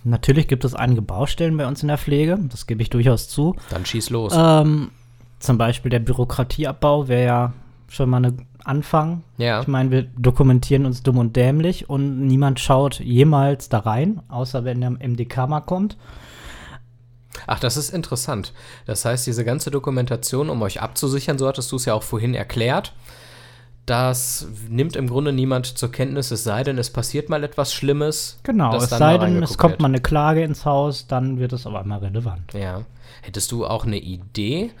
Natürlich gibt es einige Baustellen bei uns in der Pflege, das gebe ich durchaus zu. Dann schieß los. Ähm, zum Beispiel der Bürokratieabbau wäre ja schon mal ein Anfang. Ja. Ich meine, wir dokumentieren uns dumm und dämlich und niemand schaut jemals da rein, außer wenn der MDK mal kommt. Ach, das ist interessant. Das heißt, diese ganze Dokumentation, um euch abzusichern, so hattest du es ja auch vorhin erklärt, das nimmt im Grunde niemand zur Kenntnis, es sei denn, es passiert mal etwas Schlimmes. Genau, es sei denn, es kommt mal eine Klage ins Haus, dann wird es aber mal relevant. Ja. Hättest du auch eine Idee,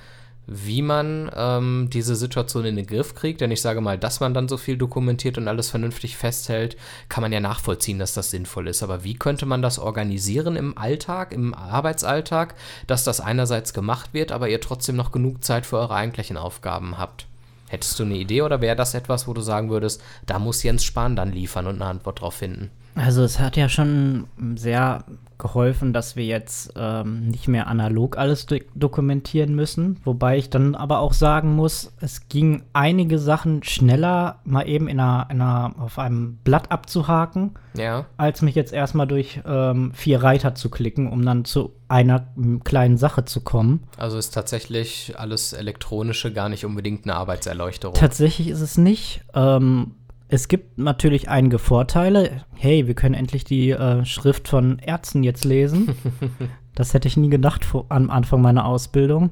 wie man ähm, diese Situation in den Griff kriegt? Denn ich sage mal, dass man dann so viel dokumentiert und alles vernünftig festhält, kann man ja nachvollziehen, dass das sinnvoll ist. Aber wie könnte man das organisieren im Alltag, im Arbeitsalltag, dass das einerseits gemacht wird, aber ihr trotzdem noch genug Zeit für eure eigentlichen Aufgaben habt? Hättest du eine Idee oder wäre das etwas, wo du sagen würdest, da muss Jens Spahn dann liefern und eine Antwort drauf finden? Also es hat ja schon sehr geholfen, dass wir jetzt ähm, nicht mehr analog alles do dokumentieren müssen. Wobei ich dann aber auch sagen muss, es ging einige Sachen schneller mal eben in einer, in einer, auf einem Blatt abzuhaken, ja. als mich jetzt erstmal durch ähm, vier Reiter zu klicken, um dann zu einer kleinen Sache zu kommen. Also ist tatsächlich alles Elektronische gar nicht unbedingt eine Arbeitserleuchterung. Tatsächlich ist es nicht. Ähm, es gibt natürlich einige Vorteile. Hey, wir können endlich die äh, Schrift von Ärzten jetzt lesen. <laughs> das hätte ich nie gedacht vor, am Anfang meiner Ausbildung.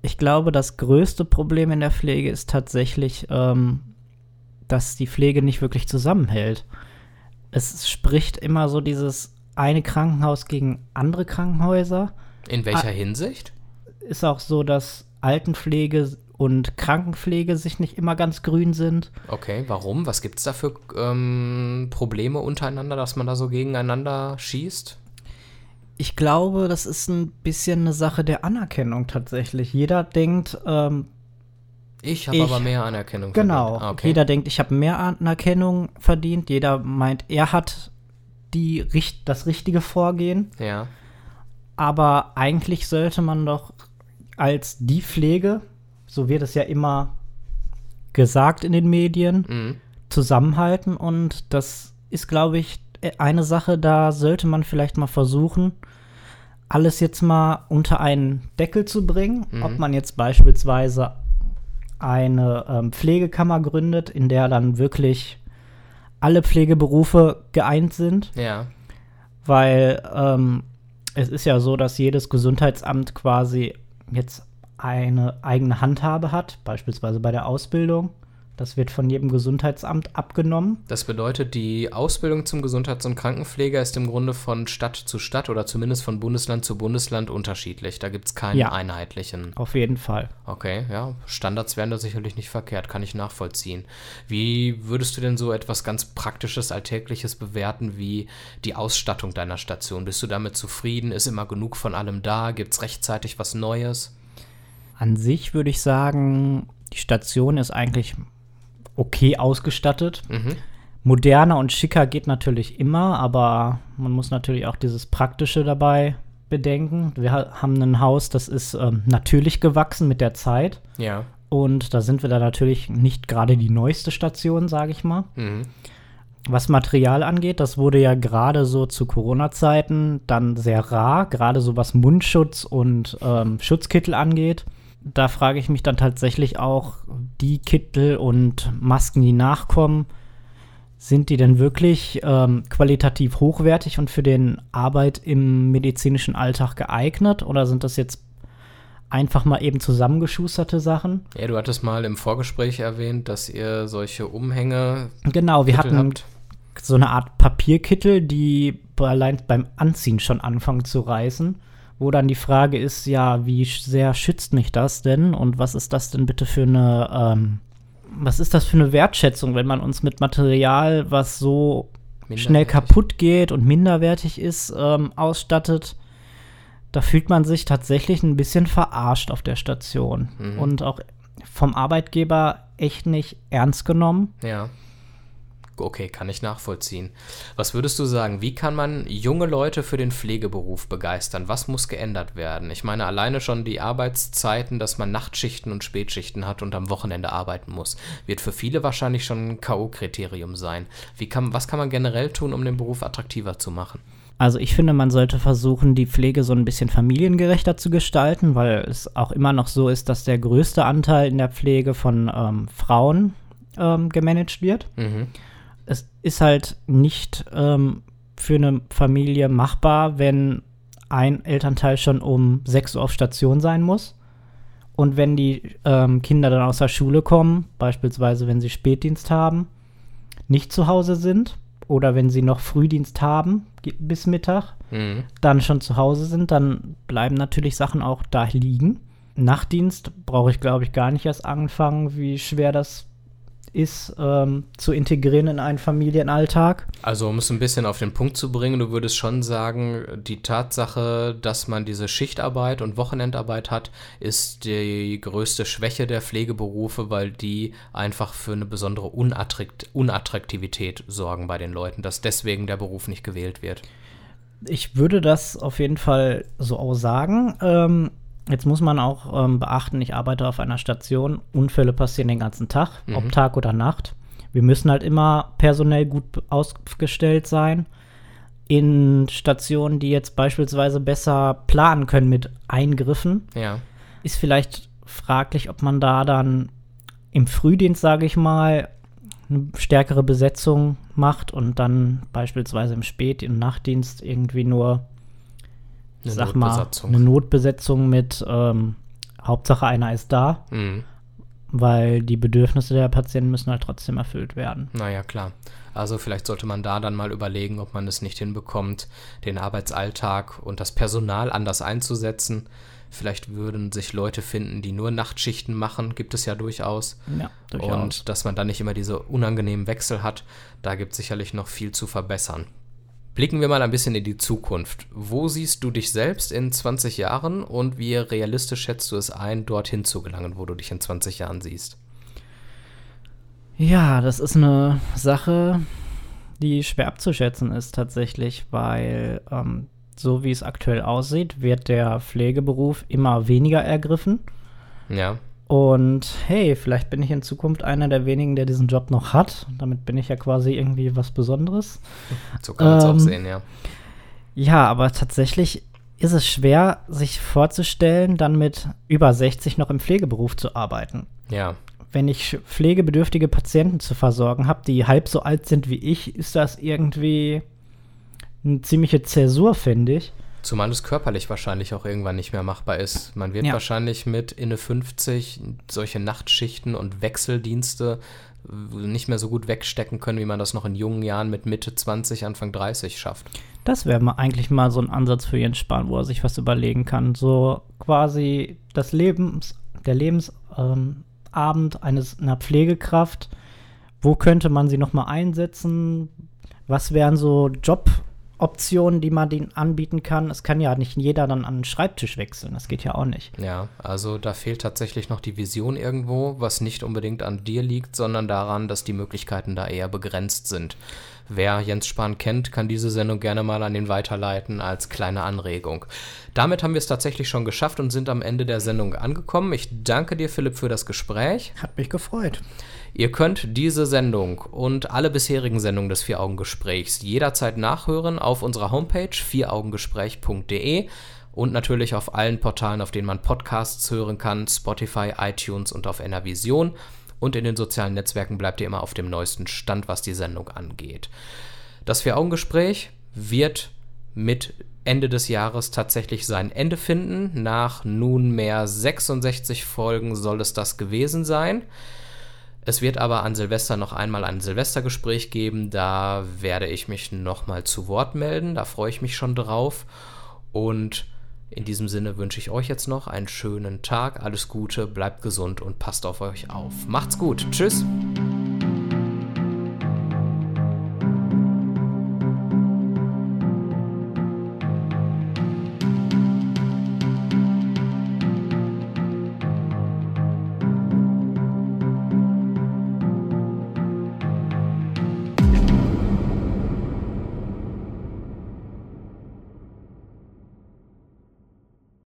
Ich glaube, das größte Problem in der Pflege ist tatsächlich, ähm, dass die Pflege nicht wirklich zusammenhält. Es spricht immer so dieses eine Krankenhaus gegen andere Krankenhäuser. In welcher ah, Hinsicht? Ist auch so, dass Altenpflege und Krankenpflege sich nicht immer ganz grün sind. Okay, warum? Was gibt es da für ähm, Probleme untereinander, dass man da so gegeneinander schießt? Ich glaube, das ist ein bisschen eine Sache der Anerkennung tatsächlich. Jeder denkt, ähm, ich habe aber mehr Anerkennung genau, verdient. Genau. Okay. Jeder denkt, ich habe mehr Anerkennung verdient. Jeder meint, er hat die, das richtige Vorgehen. Ja. Aber eigentlich sollte man doch als die Pflege, so wird es ja immer gesagt in den Medien, mhm. zusammenhalten. Und das ist, glaube ich, eine Sache, da sollte man vielleicht mal versuchen, alles jetzt mal unter einen Deckel zu bringen. Mhm. Ob man jetzt beispielsweise eine ähm, Pflegekammer gründet, in der dann wirklich alle Pflegeberufe geeint sind. Ja. Weil ähm, es ist ja so, dass jedes Gesundheitsamt quasi jetzt eine eigene Handhabe hat, beispielsweise bei der Ausbildung Das wird von jedem Gesundheitsamt abgenommen. Das bedeutet, die Ausbildung zum Gesundheits- und Krankenpfleger ist im Grunde von Stadt zu Stadt oder zumindest von Bundesland zu Bundesland unterschiedlich. Da gibt es keinen ja, einheitlichen. Auf jeden Fall. Okay, ja. Standards wären da sicherlich nicht verkehrt, kann ich nachvollziehen. Wie würdest du denn so etwas ganz Praktisches, Alltägliches bewerten wie die Ausstattung deiner Station? Bist du damit zufrieden? Ist immer genug von allem da? Gibt es rechtzeitig was Neues? An sich würde ich sagen, die Station ist eigentlich okay ausgestattet. Mhm. Moderner und schicker geht natürlich immer, aber man muss natürlich auch dieses Praktische dabei bedenken. Wir haben ein Haus, das ist ähm, natürlich gewachsen mit der Zeit. Ja. Und da sind wir da natürlich nicht gerade die neueste Station, sage ich mal. Mhm. Was Material angeht, das wurde ja gerade so zu Corona-Zeiten dann sehr rar, gerade so was Mundschutz und ähm, Schutzkittel angeht da frage ich mich dann tatsächlich auch, die Kittel und Masken, die nachkommen, sind die denn wirklich ähm, qualitativ hochwertig und für den Arbeit im medizinischen Alltag geeignet? Oder sind das jetzt einfach mal eben zusammengeschusterte Sachen? Ja, du hattest mal im Vorgespräch erwähnt, dass ihr solche Umhänge. Genau, wir hatten habt. so eine Art Papierkittel, die allein beim Anziehen schon anfangen zu reißen wo dann die Frage ist, ja, wie sehr schützt mich das denn und was ist das denn bitte für eine, ähm, was ist das für eine Wertschätzung, wenn man uns mit Material, was so schnell kaputt geht und minderwertig ist, ähm, ausstattet? Da fühlt man sich tatsächlich ein bisschen verarscht auf der Station mhm. und auch vom Arbeitgeber echt nicht ernst genommen. Ja. Okay, kann ich nachvollziehen. Was würdest du sagen, wie kann man junge Leute für den Pflegeberuf begeistern? Was muss geändert werden? Ich meine, alleine schon die Arbeitszeiten, dass man Nachtschichten und Spätschichten hat und am Wochenende arbeiten muss, wird für viele wahrscheinlich schon ein K.O.-Kriterium sein. Wie kann, was kann man generell tun, um den Beruf attraktiver zu machen? Also ich finde, man sollte versuchen, die Pflege so ein bisschen familiengerechter zu gestalten, weil es auch immer noch so ist, dass der größte Anteil in der Pflege von ähm, Frauen ähm, gemanagt wird. Mhm ist halt nicht ähm, für eine Familie machbar, wenn ein Elternteil schon um 6 Uhr auf Station sein muss. Und wenn die ähm, Kinder dann aus der Schule kommen, beispielsweise wenn sie Spätdienst haben, nicht zu Hause sind oder wenn sie noch Frühdienst haben bis Mittag, mhm. dann schon zu Hause sind, dann bleiben natürlich Sachen auch da liegen. Nachtdienst brauche ich, glaube ich, gar nicht erst anfangen, wie schwer das ist, ähm, zu integrieren in einen Familienalltag. Also um es ein bisschen auf den Punkt zu bringen, du würdest schon sagen, die Tatsache, dass man diese Schichtarbeit und Wochenendarbeit hat, ist die größte Schwäche der Pflegeberufe, weil die einfach für eine besondere Unattrakt Unattraktivität sorgen bei den Leuten, dass deswegen der Beruf nicht gewählt wird. Ich würde das auf jeden Fall so auch sagen. Ähm, Jetzt muss man auch ähm, beachten, ich arbeite auf einer Station, Unfälle passieren den ganzen Tag, mhm. ob Tag oder Nacht. Wir müssen halt immer personell gut ausgestellt sein. In Stationen, die jetzt beispielsweise besser planen können mit Eingriffen, ja. ist vielleicht fraglich, ob man da dann im Frühdienst, sage ich mal, eine stärkere Besetzung macht und dann beispielsweise im Spät- und Nachtdienst irgendwie nur eine sag mal, eine Notbesetzung mit ähm, Hauptsache einer ist da, mhm. weil die Bedürfnisse der Patienten müssen halt trotzdem erfüllt werden. Naja, klar. Also vielleicht sollte man da dann mal überlegen, ob man es nicht hinbekommt, den Arbeitsalltag und das Personal anders einzusetzen. Vielleicht würden sich Leute finden, die nur Nachtschichten machen, gibt es ja durchaus. Ja, durchaus. Und dass man dann nicht immer diese unangenehmen Wechsel hat, da gibt es sicherlich noch viel zu verbessern. Blicken wir mal ein bisschen in die Zukunft. Wo siehst du dich selbst in 20 Jahren und wie realistisch schätzt du es ein, dorthin zu gelangen, wo du dich in 20 Jahren siehst? Ja, das ist eine Sache, die schwer abzuschätzen ist tatsächlich, weil ähm, so wie es aktuell aussieht, wird der Pflegeberuf immer weniger ergriffen. Ja. Und hey, vielleicht bin ich in Zukunft einer der wenigen, der diesen Job noch hat. Damit bin ich ja quasi irgendwie was Besonderes. So kann man es ähm, auch sehen, ja. Ja, aber tatsächlich ist es schwer, sich vorzustellen, dann mit über 60 noch im Pflegeberuf zu arbeiten. Ja. Wenn ich pflegebedürftige Patienten zu versorgen habe, die halb so alt sind wie ich, ist das irgendwie eine ziemliche Zäsur, finde ich. Zumal es körperlich wahrscheinlich auch irgendwann nicht mehr machbar ist. Man wird ja. wahrscheinlich mit Inne 50 solche Nachtschichten und Wechseldienste nicht mehr so gut wegstecken können, wie man das noch in jungen Jahren mit Mitte 20, Anfang 30 schafft. Das wäre eigentlich mal so ein Ansatz für Jens Spahn, wo er sich was überlegen kann. So quasi das Lebens, der Lebensabend ähm, eines einer Pflegekraft. Wo könnte man sie noch mal einsetzen? Was wären so Job Optionen, die man denen anbieten kann. Es kann ja nicht jeder dann an den Schreibtisch wechseln. Das geht ja auch nicht. Ja, also da fehlt tatsächlich noch die Vision irgendwo, was nicht unbedingt an dir liegt, sondern daran, dass die Möglichkeiten da eher begrenzt sind. Wer Jens Spahn kennt, kann diese Sendung gerne mal an den weiterleiten als kleine Anregung. Damit haben wir es tatsächlich schon geschafft und sind am Ende der Sendung angekommen. Ich danke dir, Philipp, für das Gespräch. Hat mich gefreut. Ihr könnt diese Sendung und alle bisherigen Sendungen des Vier-Augen-Gesprächs jederzeit nachhören auf unserer Homepage vieraugengespräch.de und natürlich auf allen Portalen, auf denen man Podcasts hören kann, Spotify, iTunes und auf Enervision. Und in den sozialen Netzwerken bleibt ihr immer auf dem neuesten Stand, was die Sendung angeht. Das Vier-Augen-Gespräch wird mit Ende des Jahres tatsächlich sein Ende finden. Nach nunmehr 66 Folgen soll es das gewesen sein. Es wird aber an Silvester noch einmal ein Silvestergespräch geben. Da werde ich mich nochmal zu Wort melden. Da freue ich mich schon drauf. Und in diesem Sinne wünsche ich euch jetzt noch einen schönen Tag. Alles Gute, bleibt gesund und passt auf euch auf. Macht's gut. Tschüss.